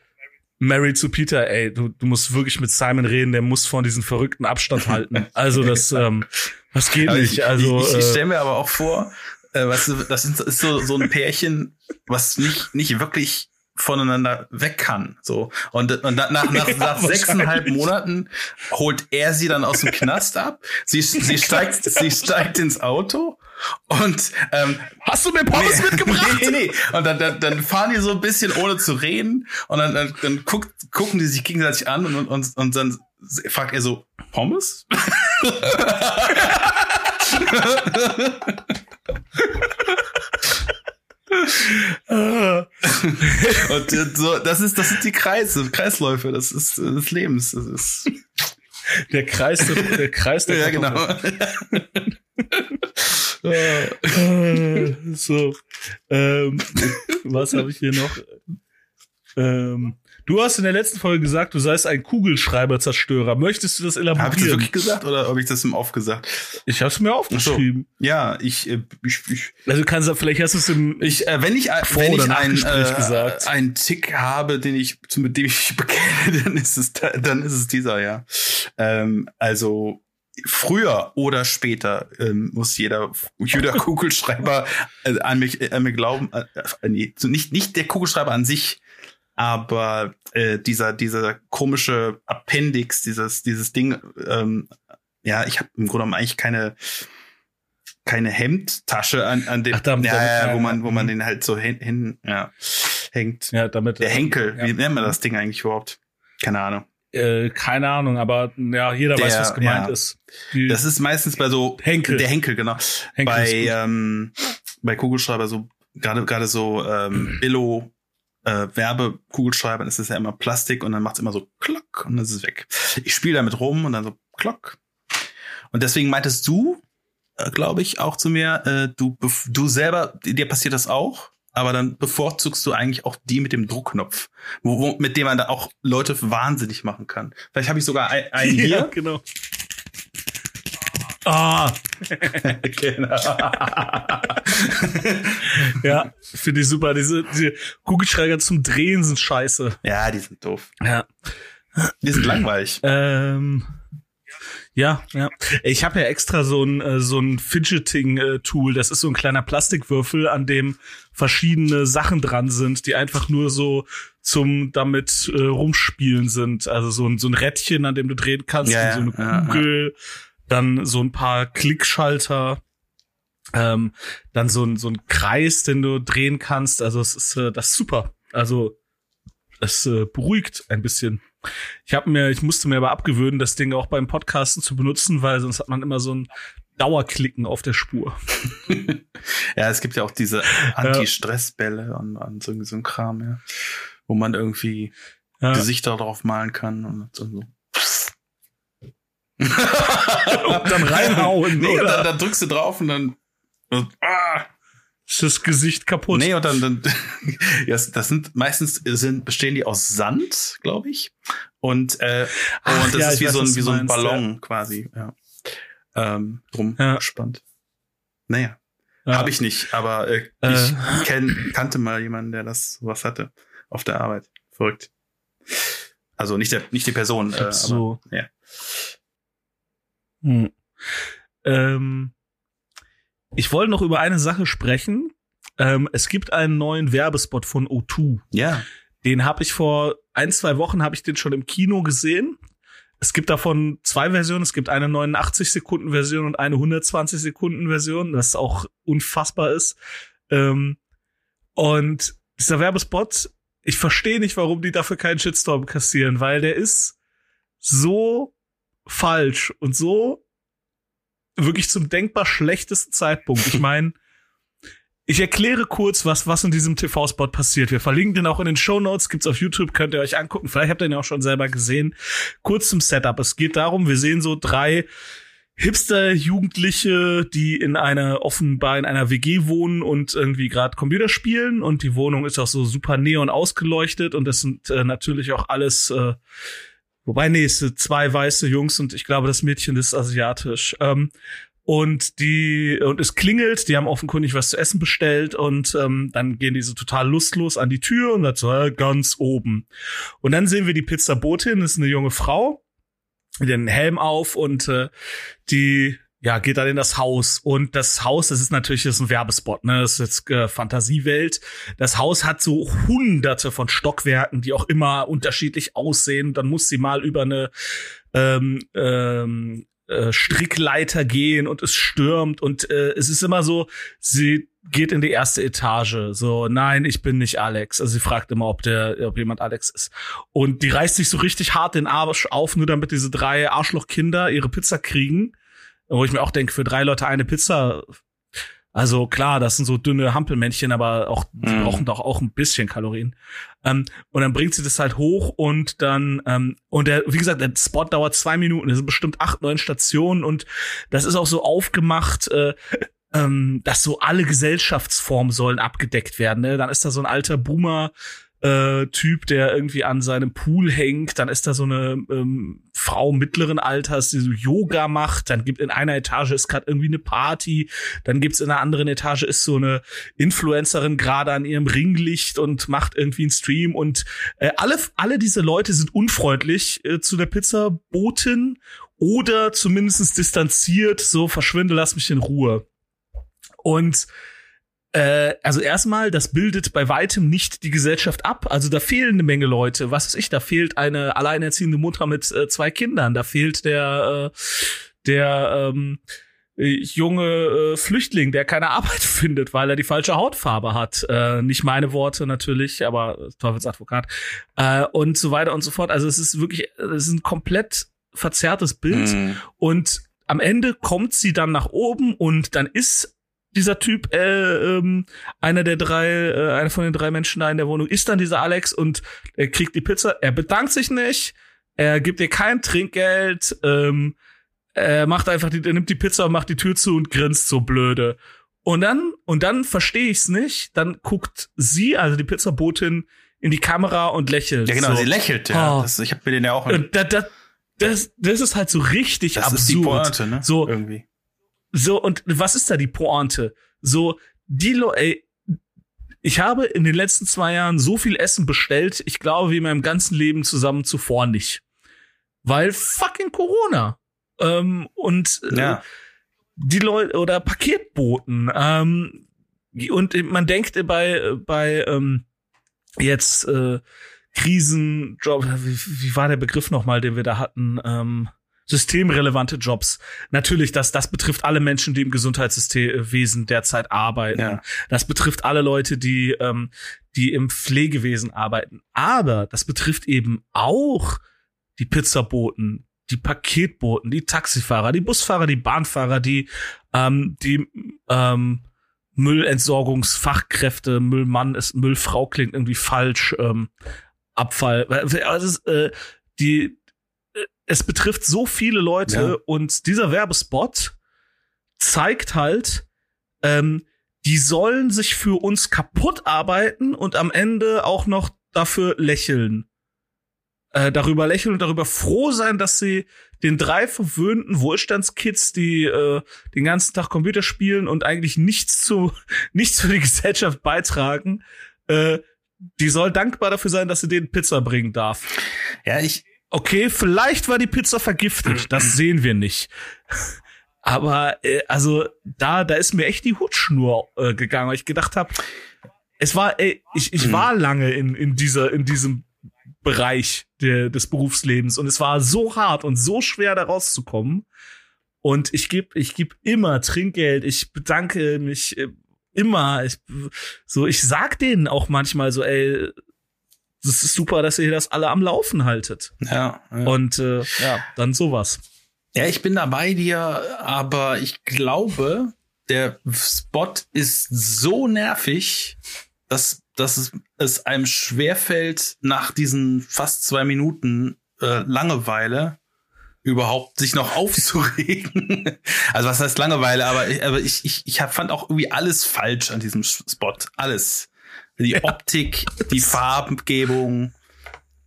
Mary zu Peter, ey, du, du musst wirklich mit Simon reden, der muss von diesen verrückten Abstand halten. Also das, ähm, das geht Aber nicht. ich, Also, ich, ich äh, stelle mir aber auch vor, äh, weißt du, das ist, ist so, so ein Pärchen, was nicht, nicht wirklich voneinander weg kann. So. Und, und nach, nach, Ja, nach sechseinhalb. Monaten holt er sie dann aus dem Knast ab. Sie, sie, steigt, sie steigt ins Auto und ähm, hast du mir Pommes nee, mitgebracht? Nee, nee. Und dann, dann, dann fahren die so ein bisschen ohne zu reden und dann, dann, dann guckt, gucken die sich gegenseitig an und, und, und dann fragt er so, Pommes? Ah. Und so, das ist, das sind die Kreise, Kreisläufe, das ist des Lebens. Das ist, Der Kreis, der, der Kreis der ja, Kartoffel. genau. Äh, so. Ähm, was habe ich hier noch? Ähm, du hast in der letzten Folge gesagt, du seist ein Kugelschreiberzerstörer. Möchtest du das Habe ich das elaborieren? wirklich gesagt oder habe ich das im Off gesagt? Ich habe es mir aufgeschrieben. Ja, ich, äh, ich, ich, Also kannst du, vielleicht hast du es im. ich äh, wenn ich, äh, wenn ich Gespräch äh, gesagt. einen Tick habe, den ich, mit dem ich bekenne, dann ist es, da- dann ist es dieser, ja. Ähm, also, früher oder später ähm, muss jeder jeder Kugelschreiber äh, an mich äh, an mir glauben äh, nee, so nicht nicht der Kugelschreiber an sich aber äh, dieser dieser komische Appendix dieses dieses Ding ähm, ja ich habe im Grunde genommen eigentlich keine keine Hemdtasche an an dem Ach, damit- ja, damit- ja, wo man wo man den halt so hin, hin ja hängt Ja, damit. der Henkel Ja. wie nennt man das Ding eigentlich überhaupt keine Ahnung Äh, keine Ahnung, aber ja, jeder Der, weiß, was gemeint ja. ist. Die, Das ist meistens bei so Henkel. Der Henkel, genau. Henkel bei ähm, bei Kugelschreiber so gerade gerade so ähm, Billo äh, Werbekugelschreibern ist es ja immer Plastik und dann macht es immer so klock und dann ist es weg. Ich spiele damit rum und dann so klock. Und deswegen meintest du, äh, glaube ich, auch zu mir, äh, du, du selber, dir passiert das auch, aber dann bevorzugst du eigentlich auch die mit dem Druckknopf, wo, wo, mit dem man da auch Leute wahnsinnig machen kann. Vielleicht habe ich sogar einen hier. Ja, genau. Ah. genau. ja, finde ich super. Diese, diese Kugelschreiber zum Drehen sind scheiße. Ja, die sind doof. Ja. Die sind langweilig. Ähm, ja, ja. Ich habe ja extra so ein äh, so ein Fidgeting-Tool. Das ist so ein kleiner Plastikwürfel, an dem verschiedene Sachen dran sind, die einfach nur so zum damit äh, rumspielen sind. Also so ein so ein Rädchen, an dem du drehen kannst, ja, so eine Kugel. Ja, ja dann so ein paar Klickschalter, ähm, dann so ein, so ein Kreis, den du drehen kannst. Also es ist äh, das ist super. Also es äh, beruhigt ein bisschen. Ich habe mir, ich musste mir aber abgewöhnen, das Ding auch beim Podcasten zu benutzen, weil sonst hat man immer so ein Dauerklicken auf der Spur. ja, es gibt ja auch diese Anti-Stress-Bälle und, und so, so ein Kram, ja, wo man irgendwie ja. Gesichter drauf malen kann und so. und dann reinhauen. Nee, oder? Dann, dann, drückst du drauf und dann. Und, ah, ist das Gesicht kaputt. Nee, und dann, dann ja, das sind meistens sind, bestehen die aus Sand, glaube ich. Und, äh, Ach, und das ja, ist wie, weiß, so ein, wie so ein Ballon ja. quasi, ja. Ähm, rumgespannt. Ja. Naja. Ja. Habe ich nicht, aber äh, äh. ich kenn, kannte mal jemanden, der das sowas hatte auf der Arbeit. Verrückt. Also nicht der, nicht die Person. Äh, so. Aber, ja. Hm. Ähm, ich wollte noch über eine Sache sprechen. Ähm, es gibt einen neuen Werbespot von O2. Ja. Den habe ich vor ein, zwei Wochen habe ich den schon im Kino gesehen. Es gibt davon zwei Versionen. Es gibt eine 89 Sekunden Version und eine 120 Sekunden Version, das auch unfassbar ist. Ähm, und dieser Werbespot, ich verstehe nicht, warum die dafür keinen Shitstorm kassieren, weil der ist so falsch und so wirklich zum denkbar schlechtesten Zeitpunkt. Ich meine, ich erkläre kurz, was, was in diesem TV-Spot passiert. Wir verlinken den auch in den Show Notes, gibt's auf YouTube, könnt ihr euch angucken. Vielleicht habt ihr ihn auch schon selber gesehen. Kurz zum Setup. Es geht darum, wir sehen so drei Hipster-Jugendliche, die in einer offenbar in einer WG wohnen und irgendwie gerade Computer spielen und die Wohnung ist auch so super neon ausgeleuchtet und das sind äh, natürlich auch alles äh, Wobei, nee, es sind zwei weiße Jungs und ich glaube, das Mädchen ist asiatisch. Ähm, und die, und es klingelt, die haben offenkundig was zu essen bestellt und ähm, dann gehen die so total lustlos an die Tür und sagt so, äh, ganz oben. Und dann sehen wir die Pizzabotin, das ist eine junge Frau, mit den Helm auf und äh, die ja, geht dann in das Haus. Und das Haus, das ist natürlich das ist ein Werbespot, ne? Das ist jetzt äh, Fantasiewelt. Das Haus hat so hunderte von Stockwerken, die auch immer unterschiedlich aussehen. Dann muss sie mal über eine ähm, ähm, äh, Strickleiter gehen und es stürmt. Und äh, es ist immer so, sie geht in die erste Etage. So, nein, ich bin nicht Alex. Also sie fragt immer, ob der, ob jemand Alex ist. Und die reißt sich so richtig hart den Arsch auf, nur damit diese drei Arschlochkinder ihre Pizza kriegen wo ich mir auch denke, für drei Leute eine Pizza, also klar, das sind so dünne Hampelmännchen, aber auch, die mm. brauchen doch auch ein bisschen Kalorien. Ähm, und dann bringt sie das halt hoch und dann, ähm, und der, wie gesagt, der Spot dauert zwei Minuten, es sind bestimmt acht, neun Stationen und das ist auch so aufgemacht, äh, ähm, dass so alle Gesellschaftsformen sollen abgedeckt werden. Ne? Dann ist da so ein alter Boomer, äh, Typ, der irgendwie an seinem Pool hängt. Dann ist da so eine ähm, Frau mittleren Alters, die so Yoga macht. Dann gibt in einer Etage ist gerade irgendwie eine Party. Dann gibt's in einer anderen Etage ist so eine Influencerin gerade an ihrem Ringlicht und macht irgendwie einen Stream. Und äh, alle, alle diese Leute sind unfreundlich äh, zu der Pizzabotin oder zumindest distanziert. So verschwinde, lass mich in Ruhe. Und äh, also erstmal, das bildet bei weitem nicht die Gesellschaft ab. Also da fehlen eine Menge Leute. Was weiß ich, da fehlt eine alleinerziehende Mutter mit äh, zwei Kindern. Da fehlt der, äh, der ähm, junge äh, Flüchtling, der keine Arbeit findet, weil er die falsche Hautfarbe hat. Äh, nicht meine Worte natürlich, aber Teufelsadvokat. Äh, und so weiter und so fort. Also es ist wirklich, es ist ein komplett verzerrtes Bild. Mhm. Und am Ende kommt sie dann nach oben und dann ist dieser Typ, äh, ähm, einer der drei, äh, einer von den drei Menschen da in der Wohnung, ist dann dieser Alex und er kriegt die Pizza. Er bedankt sich nicht, er gibt ihr kein Trinkgeld, ähm, er macht einfach die, er nimmt die Pizza und macht die Tür zu und grinst so blöde. Und dann, und dann verstehe ich's nicht, dann guckt sie, also die Pizzabotin, in die Kamera und lächelt. Ja, genau, so. sie lächelt, ja. Oh. Das, ich habe mir den ja auch. Und da, da, das, das ist halt so richtig das absurd. ist die Pointe, ne? So, Irgendwie. So, und was ist da die Pointe? So, die Leute, ey, ich habe in den letzten zwei Jahren so viel Essen bestellt, ich glaube, wie in meinem ganzen Leben zusammen zuvor nicht. Weil fucking Corona. Ähm, und äh, Ja. die Leute oder Paketboten. Ähm, und man denkt bei, bei ähm, jetzt äh, Krisenjob, wie, wie war der Begriff nochmal, den wir da hatten? Ähm, systemrelevante Jobs. Natürlich, das, das betrifft alle Menschen, die im Gesundheitssystemwesen derzeit arbeiten. Ja. Das betrifft alle Leute, die, ähm, die im Pflegewesen arbeiten. Aber das betrifft eben auch die Pizzaboten, die Paketboten, die Taxifahrer, die Busfahrer, die Bahnfahrer, die, ähm, die ähm, Müllentsorgungsfachkräfte, Müllmann ist Müllfrau klingt irgendwie falsch, ähm, Abfall. Also, es ist, äh, die, äh, es betrifft so viele Leute Ja. und dieser Werbespot zeigt halt, ähm, die sollen sich für uns kaputt arbeiten und am Ende auch noch dafür lächeln. Äh, darüber lächeln und darüber froh sein, dass sie den drei verwöhnten Wohlstandskids, die äh, den ganzen Tag Computer spielen und eigentlich nichts zu nichts für die Gesellschaft beitragen, äh, die soll dankbar dafür sein, dass sie denen Pizza bringen darf. Ja, ich, Okay, vielleicht war die Pizza vergiftet, das sehen wir nicht. Aber äh, also da da ist mir echt die Hutschnur äh, gegangen, weil ich gedacht habe, es war ey, ich ich Mhm. war lange in in dieser in diesem Bereich der, des Berufslebens und es war so hart und so schwer da rauszukommen. Und ich gebe ich geb immer Trinkgeld, ich bedanke mich äh, immer. Ich, so, ich sag denen auch manchmal so, ey, das ist super, dass ihr das alle am Laufen haltet. ja. ja. Und äh, ja, dann sowas. Ja, ich bin da bei dir, aber ich glaube, der Spot ist so nervig, dass, dass es, es einem schwerfällt, nach diesen fast zwei Minuten äh, Langeweile überhaupt sich noch aufzuregen. also was heißt Langeweile, aber, ich- aber ich, ich, ich hab, fand auch irgendwie alles falsch an diesem Spot. Alles. Die Optik, die Farbgebung,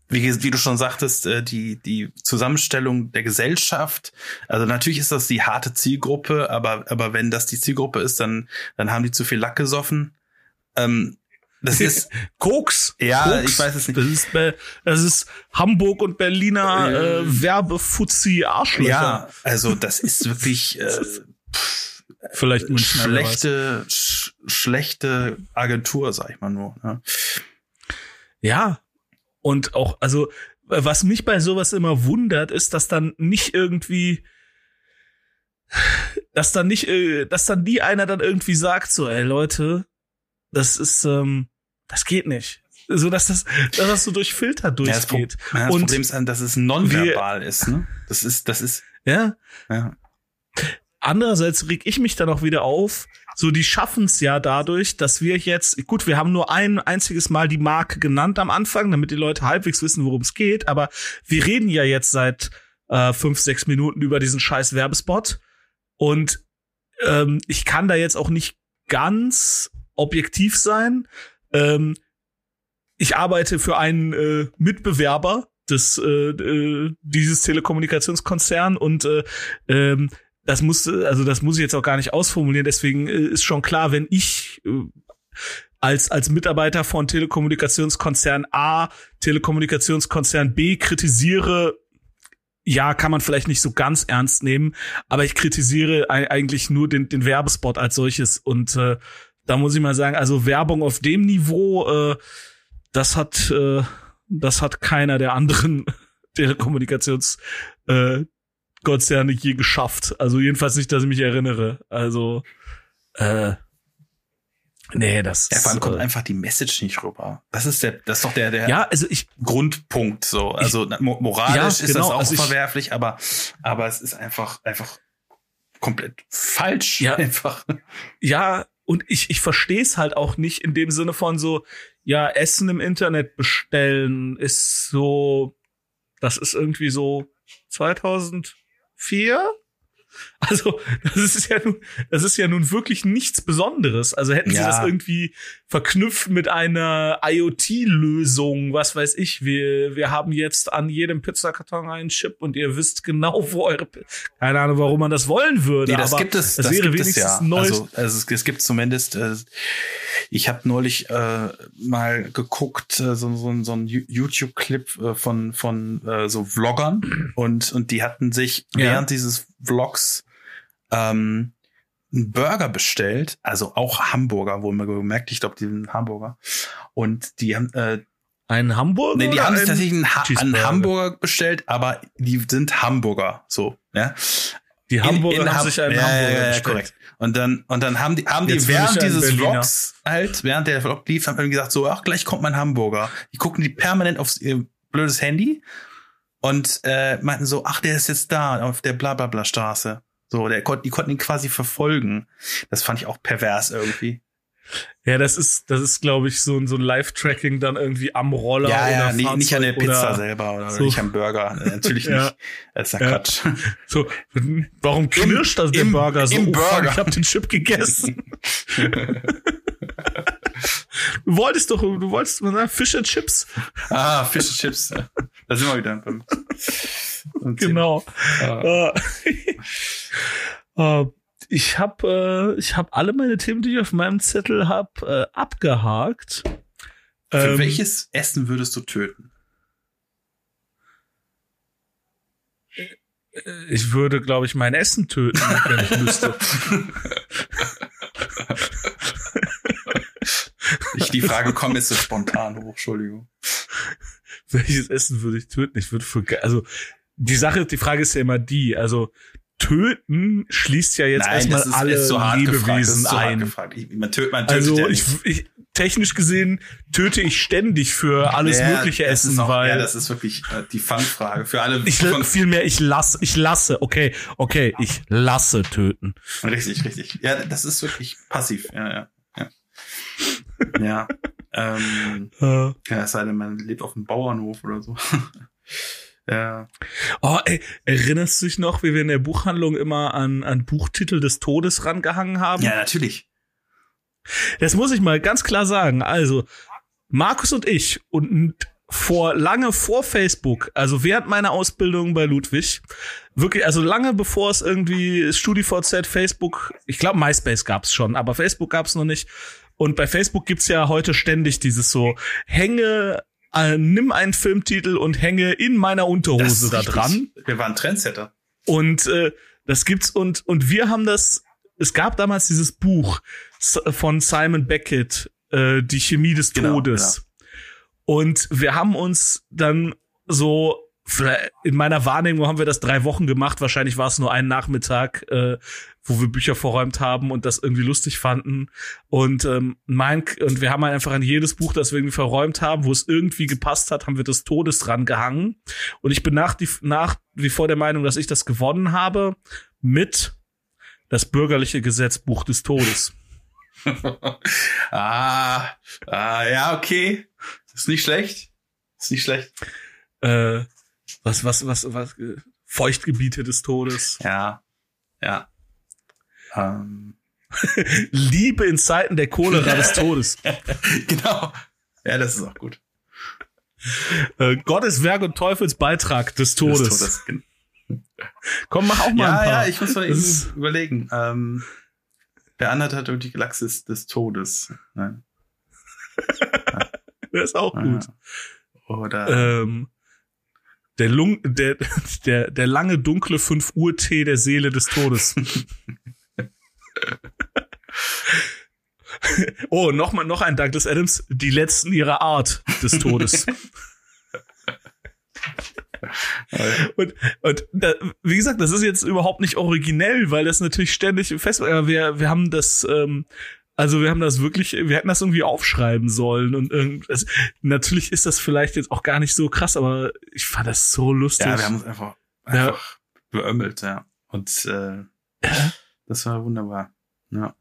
wie, wie du schon sagtest, äh, die, die Zusammenstellung der Gesellschaft. Also natürlich ist das die harte Zielgruppe, aber, aber wenn das die Zielgruppe ist, dann, dann haben die zu viel Lack gesoffen. Ähm, das ist, Koks. Ja, Koks. ich weiß es nicht. Das ist, das ist Hamburg und Berliner äh, Äh, Werbefuzzi Arschlöcher. ja, also das ist wirklich äh, Vielleicht München. schlechte, sch schlechte Agentur, sag ich mal nur. Ne? Ja. Und auch, also, was mich bei sowas immer wundert, ist, dass dann nicht irgendwie, dass dann nicht, äh, dass dann nie einer dann irgendwie sagt, so, ey Leute, das ist, ähm, das geht nicht. So, dass das, dass das so durch Filter Ja, das, durchgeht. ja, das Und Problem ist, dass es nonverbal ist. Ne? Das ist, das ist, ja. ja. Andererseits reg ich mich dann auch wieder auf, so die schaffen es ja dadurch, dass wir jetzt, gut, wir haben nur ein einziges Mal die Marke genannt am Anfang, damit die Leute halbwegs wissen, worum es geht, aber wir reden ja jetzt seit äh, fünf, sechs Minuten über diesen scheiß Werbespot. Und ähm, ich kann da jetzt auch nicht ganz objektiv sein. Ähm, ich arbeite für einen äh, Mitbewerber des äh, äh, dieses Telekommunikationskonzern und äh, ähm, das muss also das muss ich jetzt auch gar nicht ausformulieren. Deswegen äh, ist schon klar, wenn ich äh, als als Mitarbeiter von Telekommunikationskonzern A Telekommunikationskonzern B kritisiere, ja, kann man vielleicht nicht so ganz ernst nehmen, aber ich kritisiere ei- eigentlich nur den den Werbespot als solches und äh, da muss ich mal sagen, also Werbung auf dem Niveau, äh, das hat äh, das hat keiner der anderen Telekommunikations äh, Konzerne je geschafft. Also jedenfalls nicht, dass ich mich erinnere. Also äh, nee, das Ja, vor allem kommt äh, einfach die Message nicht rüber. Das ist der, das ist doch der, der ja, also ich Grundpunkt so. Also mo moralisch Ja, ist genau, das auch also ich- verwerflich, aber aber es ist einfach einfach komplett falsch. Ja. Einfach. Ja, und ich, ich verstehe es halt auch nicht in dem Sinne von so, ja, Essen im Internet bestellen ist so, das ist irgendwie so 2004? Also, das ist ja nun, das ist ja nun wirklich nichts Besonderes. Also hätten sie Ja. das irgendwie verknüpft mit einer IoT-Lösung, was weiß ich, wir, wir haben jetzt an jedem Pizzakarton einen Chip und ihr wisst genau, wo eure, keine Ahnung, warum man das wollen würde. Nee, das aber gibt es, das wäre gibt es wenigstens ja. ein neues. Also, also es, es gibt zumindest, äh, ich habe neulich äh, mal geguckt, äh, so, so, so ein YouTube-Clip äh, von, von äh, so Vloggern und, und die hatten sich Ja. während dieses Vlogs ähm, einen Burger bestellt, also auch Hamburger, wo man gemerkt, ich glaube, die sind Hamburger. Und die haben, äh, ein Hamburger? nee, die haben sich tatsächlich einen, ha einen? Hamburger bestellt, aber die sind Hamburger, so, ja. Die Hamburger in haben Ham- sich einen ja, Hamburger ja, ja, bestellt. korrekt. Und dann, und dann haben die, haben die Jetzt ich während einen dieses. Vlogs halt, während der Vlog lief, haben die gesagt, so, ach, gleich kommt mein Hamburger. Die gucken die permanent aufs ihr blödes Handy und äh, meinten so, ach, der ist jetzt da auf der Blablabla Straße. So, der kon die konnten ihn quasi verfolgen. Das fand ich auch pervers irgendwie. Ja, das ist, das ist, glaube ich, so ein, so ein Live-Tracking dann irgendwie am Roller ja, ja, oder nicht, an der Pizza selber oder so. nicht am Burger. Natürlich Ja. nicht. Das ist ja. Quatsch. So, warum knirscht das der im- Burger so? im Oh, fuck, Burger. ich habe den Chip gegessen. du wolltest doch, du wolltest mal sagen, Fish and Chips. ah, Fish and Chips. Da sind wir wieder. beim-. Genau. Ah. Äh, äh, ich habe, äh, ich habe alle meine Themen, die ich auf meinem Zettel habe, äh, abgehakt. Für Ähm, welches Essen würdest du töten? Ich würde, glaube ich, mein Essen töten, wenn ich müsste. Ich, die Frage kommt jetzt so spontan hoch, Entschuldigung. Welches Essen würde ich töten? Ich würde für, also, die Sache, die Frage ist ja immer die, also, töten schließt ja jetzt erstmal alle Lebewesen ein. gefragt. Ich, man tötet, man tötet Also, ja ich, ich, technisch gesehen töte ich ständig für alles Ja, mögliche Essen, ist auch, weil Ja, das ist wirklich äh, die Fangfrage für alle. ich vielmehr ich lasse, ich lasse, okay, okay, ich lasse töten. richtig, richtig. Ja, das ist wirklich passiv. Ja, ja. Ja. ja. Ähm, Äh, ja, es sei denn, man lebt auf einem Bauernhof oder so. ja. Oh, ey, erinnerst du dich noch, wie wir in der Buchhandlung immer an, an Buchtitel des Todes rangehangen haben? ja, natürlich. Das muss ich mal ganz klar sagen. Also, Markus und ich und vor lange vor Facebook, also während meiner Ausbildung bei Ludwig, wirklich, also lange bevor es irgendwie StudiVZ, Facebook, ich glaube MySpace gab's schon, aber Facebook gab's noch nicht. Und bei Facebook gibt's ja heute ständig dieses so, hänge, äh, nimm einen Filmtitel und hänge in meiner Unterhose da dran. Wir waren Trendsetter. Und äh, das gibt's und und wir haben das. Es gab damals dieses Buch von Simon Beckett, äh, die Chemie des Genau, Todes. Und wir haben uns dann so in meiner Wahrnehmung haben wir das drei Wochen gemacht. Wahrscheinlich war es nur ein Nachmittag, äh, wo wir Bücher verräumt haben und das irgendwie lustig fanden. Und ähm, mein und wir haben halt einfach an jedes Buch, das wir irgendwie verräumt haben, wo es irgendwie gepasst hat, haben wir des Todes dran gehangen. Und ich bin nach, die, nach wie vor der Meinung, dass ich das gewonnen habe mit das bürgerliche Gesetzbuch des Todes. ah, ah, ja, okay. Ist nicht schlecht. Ist nicht schlecht. Äh, was, was, was, was, äh, Feuchtgebiete des Todes. Ja. Ja. Ähm, Liebe in Zeiten der Cholera des Todes. genau. Ja, das ist auch gut. Äh, Gottes Werk und Teufels Beitrag des Todes. Des Todes. Komm, mach auch mal Ja, ein paar. ja, ich muss mal Das eben überlegen. Ähm, der andere hat die Galaxis des Todes. Ne? Der ist auch gut. Ah. Oder Ähm, der, Lung, der, der, der lange dunkle 5 Uhr Tee der Seele des Todes. oh, noch mal, noch ein Douglas Adams. Die letzten ihrer Art des Todes. Und, und da, wie gesagt, das ist jetzt überhaupt nicht originell, weil das natürlich ständig fest war. Wir, wir haben das, ähm, also wir haben das wirklich, wir hätten das irgendwie aufschreiben sollen und irgend, also, natürlich ist das vielleicht jetzt auch gar nicht so krass, aber ich fand das so lustig. ja, wir haben uns einfach, Ja. einfach beömmelt, ja. Und äh, Das war wunderbar. Ja.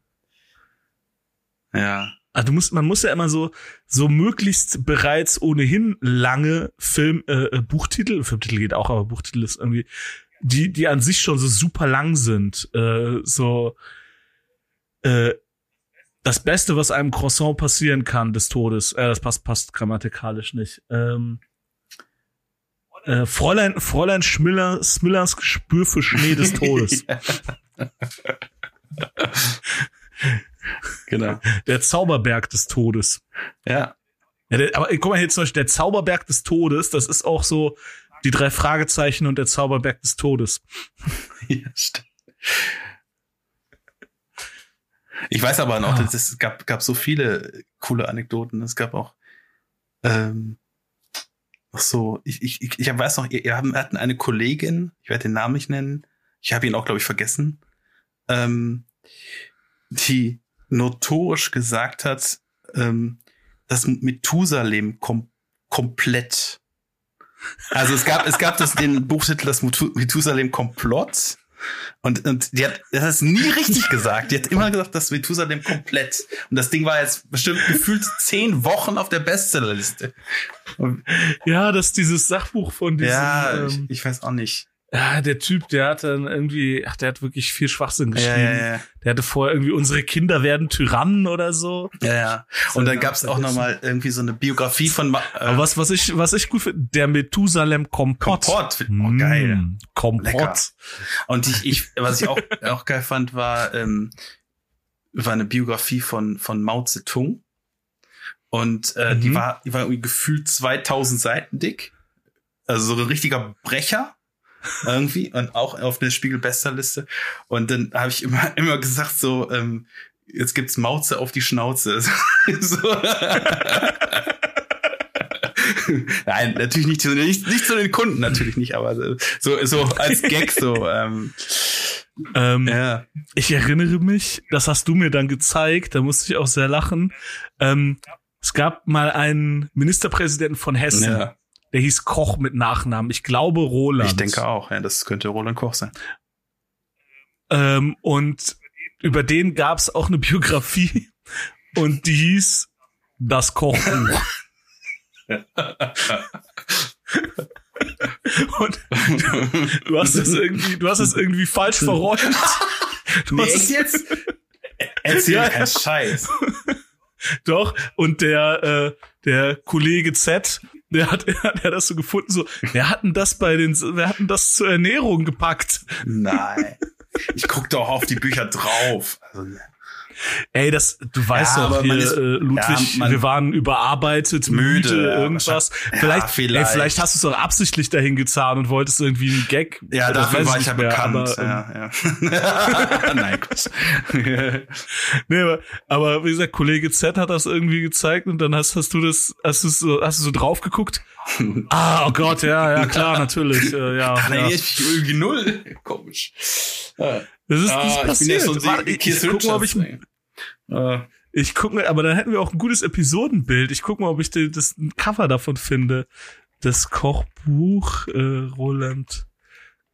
Ja. Also du musst, man muss ja immer so, so möglichst bereits ohnehin lange Film, äh, äh, Buchtitel, Filmtitel geht auch, aber Buchtitel ist irgendwie, die, die an sich schon so super lang sind, äh, so, äh, das Beste, was einem Croissant passieren kann, des Todes, äh, das passt, passt grammatikalisch nicht, ähm, äh, Fräulein, Fräulein Schmiller, Smillers Gespür für Schnee des Todes. genau. Der Zauberberg des Todes. Ja. ja der, aber guck mal hier zum Beispiel, der Zauberberg des Todes, das ist auch so die drei Fragezeichen und der Zauberberg des Todes. ja, stimmt. Ich weiß aber noch, es gab, gab so viele coole Anekdoten. Es gab auch ähm, ach so, ich, ich, ich, ich weiß noch, ihr, ihr hatten eine Kollegin, ich werde den Namen nicht nennen, ich habe ihn auch, glaube ich, vergessen, ähm, die notorisch gesagt hat, ähm, das Methusalem kom komplett. Also es gab, es gab das, den Buchtitel das Methusalem Komplott. Und, und die hat das ist nie richtig gesagt. Die hat immer gesagt, das Methusalem komplett. Und das Ding war jetzt bestimmt gefühlt zehn Wochen auf der Bestsellerliste. Ja, das ist dieses Sachbuch von diesem. Ja, ähm, ich, ich weiß auch nicht. Ja, der Typ, der hat dann irgendwie, ach, der hat wirklich viel Schwachsinn geschrieben. Ja, ja, ja. Der hatte vorher irgendwie, unsere Kinder werden Tyrannen oder so. Ja, ja. Und dann gab's auch nochmal irgendwie so eine Biografie von. Äh, Aber was, was ich, was ich gut finde, der Methusalem Kompott. Kompott, oh, geil. Mm, Kompott. Lecker. Und ich, ich, was ich auch, auch geil fand, war, ähm, war eine Biografie von, von Mao Zedong. Und äh, mhm. die war, die war irgendwie gefühlt 2000 Seiten dick. Also so ein richtiger Brecher irgendwie und auch auf der Spiegel-Bestsellerliste. Und dann habe ich immer, immer gesagt so, ähm, jetzt gibt's Mauze auf die Schnauze. so. Nein, natürlich nicht, nicht, nicht zu den Kunden, natürlich nicht, aber so, so als Gag so. Ähm, ähm, ja. Ich erinnere mich, das hast du mir dann gezeigt, da musste ich auch sehr lachen. Ähm, es gab mal einen Ministerpräsidenten von Hessen. Ja der hieß Koch mit Nachnamen. Ich glaube Roland. Ich denke auch, ja, das könnte Roland Koch sein. Ähm, und über den gab es auch eine Biografie und die hieß Das Kochbuch. und du hast es irgendwie, du hast es irgendwie falsch verräumt. Du nee, echt jetzt? Erzähl ja, keinen Scheiß. Doch, und der, äh, der Kollege Z der hat, der hat das so gefunden, so, wer hatten das bei den, wer hatten das zur Ernährung gepackt? Nein. Ich guck doch auf die Bücher drauf. Also, Ey, das, du weißt ja, doch, hier, ist, äh, Ludwig, ja, wir waren überarbeitet, müde, müde irgendwas. Ja, vielleicht, vielleicht. Ey, vielleicht hast du es doch absichtlich dahin gezahnt und wolltest irgendwie einen Gag. Ja, dafür war ich ja bekannt. Aber, ja, ähm, ja. Nein, nee, aber, aber wie gesagt, Kollege Z hat das irgendwie gezeigt und dann hast, hast du das, hast du so, hast du so drauf geguckt? Ah, oh Gott, ja, ja, klar, natürlich, äh, ja. Nein, ja. ich irgendwie null. Komisch. Das ist ah, nicht passiert. Ich, so Warte, ich, ich guck mal, ob ich, äh, ich guck mal, aber dann hätten wir auch ein gutes Episodenbild. Ich guck mal, ob ich das Cover davon finde. Das Kochbuch äh, Roland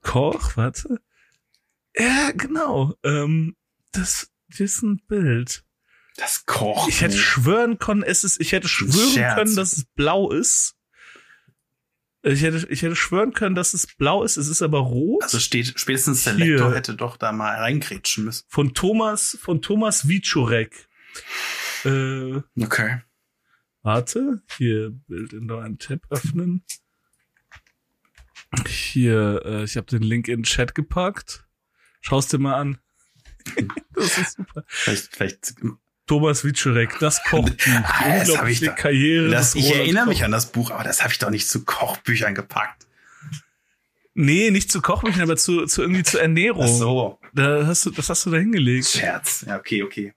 Koch, warte. Ja, genau. Ähm, das, das ist ein Bild. Das Koch. Ich hätte schwören können, es ist, ich hätte schwören können, dass es blau ist. Ich hätte, ich hätte schwören können, dass es blau ist, es ist aber rot. Also steht, spätestens der Hier. Lektor hätte doch da mal reingrätschen müssen. Von Thomas, von Thomas Wiczorek. Äh, okay. Warte, hier Bild in neuen Tab öffnen. Hier, äh, ich habe den Link in den Chat gepackt. Schau's dir mal an. das ist super. Vielleicht, vielleicht Thomas Wiczorek, das Kochbuch. Ah, das habe ich da, Karriere. Das, ich erinnere mich an das Buch, aber das habe ich doch nicht zu Kochbüchern gepackt. Nee, nicht zu Kochbüchern, aber zu, zu irgendwie zur Ernährung. Ach so. Da hast du, das hast du da hingelegt. Scherz. Ja, okay, okay.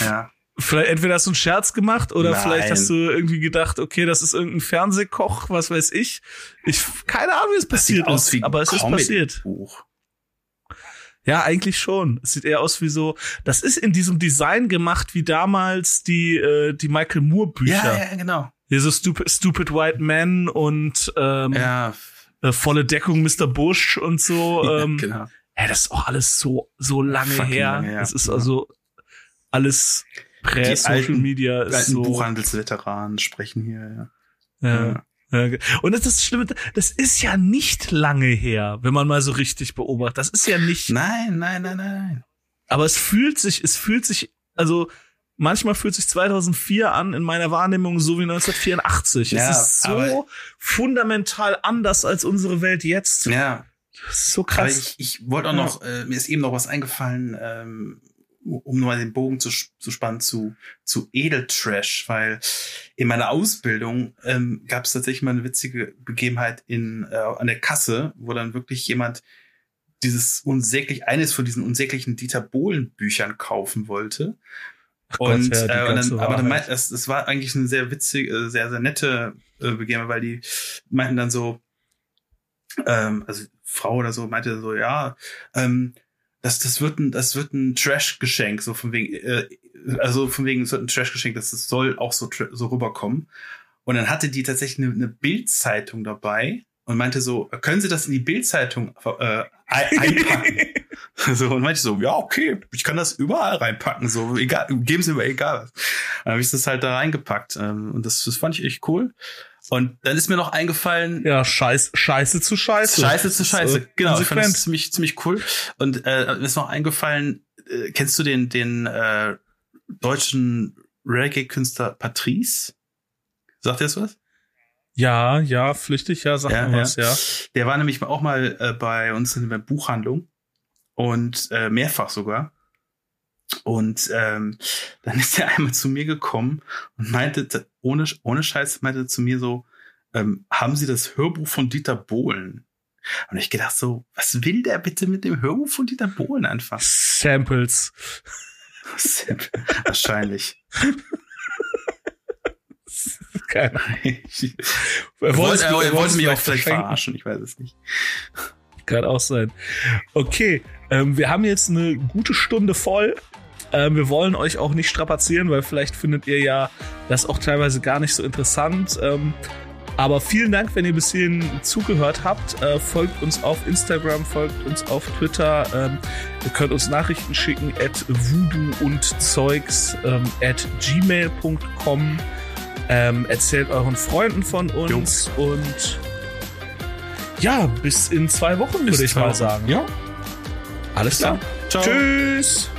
Ja. Vielleicht entweder hast du einen Scherz gemacht oder Nein. vielleicht hast du irgendwie gedacht, okay, das ist irgendein Fernsehkoch, was weiß ich. Ich keine Ahnung, wie es passiert ist, aber es ist passiert. Buch. Ja, eigentlich schon. Es sieht eher aus wie so, das ist in diesem Design gemacht wie damals die, äh, die Michael Moore Bücher. Ja, ja, genau. Hier so Stupid, Stupid White Man und ähm, ja. äh, volle Deckung Mr. Bush und so. Ähm, ja, genau. ja, das ist auch alles so, so lange her. lange her. Das ist Ja. also alles prä-Social alten- Media. Die Ist alten so, Buchhandelsveteranen sprechen hier, ja. ja. Ja. Und das ist das Schlimme, das ist ja nicht lange her, wenn man mal so richtig beobachtet. Das ist ja nicht, Nein, nein, nein, nein. aber es fühlt sich, es fühlt sich, also manchmal fühlt sich 2004 an in meiner Wahrnehmung so wie 1984. Ja, es ist so aber- fundamental anders als unsere Welt jetzt. Ja, Das ist so aber krass. ich, ich wollte auch noch, äh, mir ist eben noch was eingefallen, ähm, um nur mal den Bogen zu, zu spannen zu, zu Edeltrash, weil in meiner Ausbildung ähm, gab es tatsächlich mal eine witzige Begebenheit in, äh, an der Kasse, wo dann wirklich jemand dieses unsäglich, eines von diesen unsäglichen Dieter Bohlen Büchern kaufen wollte. Gott, Und, ja, die äh, und dann, aber dann meint, das, das war eigentlich eine sehr witzige, äh, sehr, sehr nette äh, Begebenheit, weil die meinten dann so, ähm, also Frau oder so meinte so, ja, ähm, das, das wird ein, das wird ein Trash-Geschenk, so von wegen, äh, also von wegen, es wird ein Trash-Geschenk, das das soll auch so, so rüberkommen. Und dann hatte die tatsächlich eine, eine Bild-Zeitung dabei und meinte so, können Sie das in die Bild-Zeitung äh, ein- einpacken? so, und meinte so, ja, okay, ich kann das überall reinpacken, so, egal, geben Sie mir egal was. Dann habe ich das halt da reingepackt. Ähm, und das, das fand ich echt cool. Und dann ist mir noch eingefallen, ja, Scheiß, Scheiße zu Scheiße. Scheiße zu Scheiße. äh, genau, ich fand das konsequent. ziemlich, ziemlich cool. Und äh, mir ist noch eingefallen, äh, kennst du den, den äh, deutschen Reggae-Künstler Patrice? Sagt dir das was? Ja, ja, flüchtig, ja, sag Ja, ja. was, ja. Der war nämlich auch mal äh, bei uns in der Buchhandlung und äh, mehrfach sogar. Und ähm, dann ist er einmal zu mir gekommen und meinte, ohne, ohne Scheiß, meinte zu mir so, ähm, haben Sie das Hörbuch von Dieter Bohlen? Und ich gedacht so, was will der bitte mit dem Hörbuch von Dieter Bohlen anfangen? Samples. Wahrscheinlich. Keine Ahnung. Er wollte, er wollte mich auch vielleicht verarschen, ich weiß es nicht. Kann auch sein. Okay, ähm, wir haben jetzt eine gute Stunde voll. Ähm, wir wollen euch auch nicht strapazieren, weil vielleicht findet ihr ja das auch teilweise gar nicht so interessant. Ähm, aber vielen Dank, wenn ihr bis hierhin zugehört habt. Äh, folgt uns auf Instagram, folgt uns auf Twitter. Ähm, ihr könnt uns Nachrichten schicken at voodoo und Zeugs ähm, at gmail.com. Ähm, erzählt euren Freunden von uns und ja, bis in zwei Wochen, würde ich mal sagen. Ja. Alles klar. Ciao. Tschüss.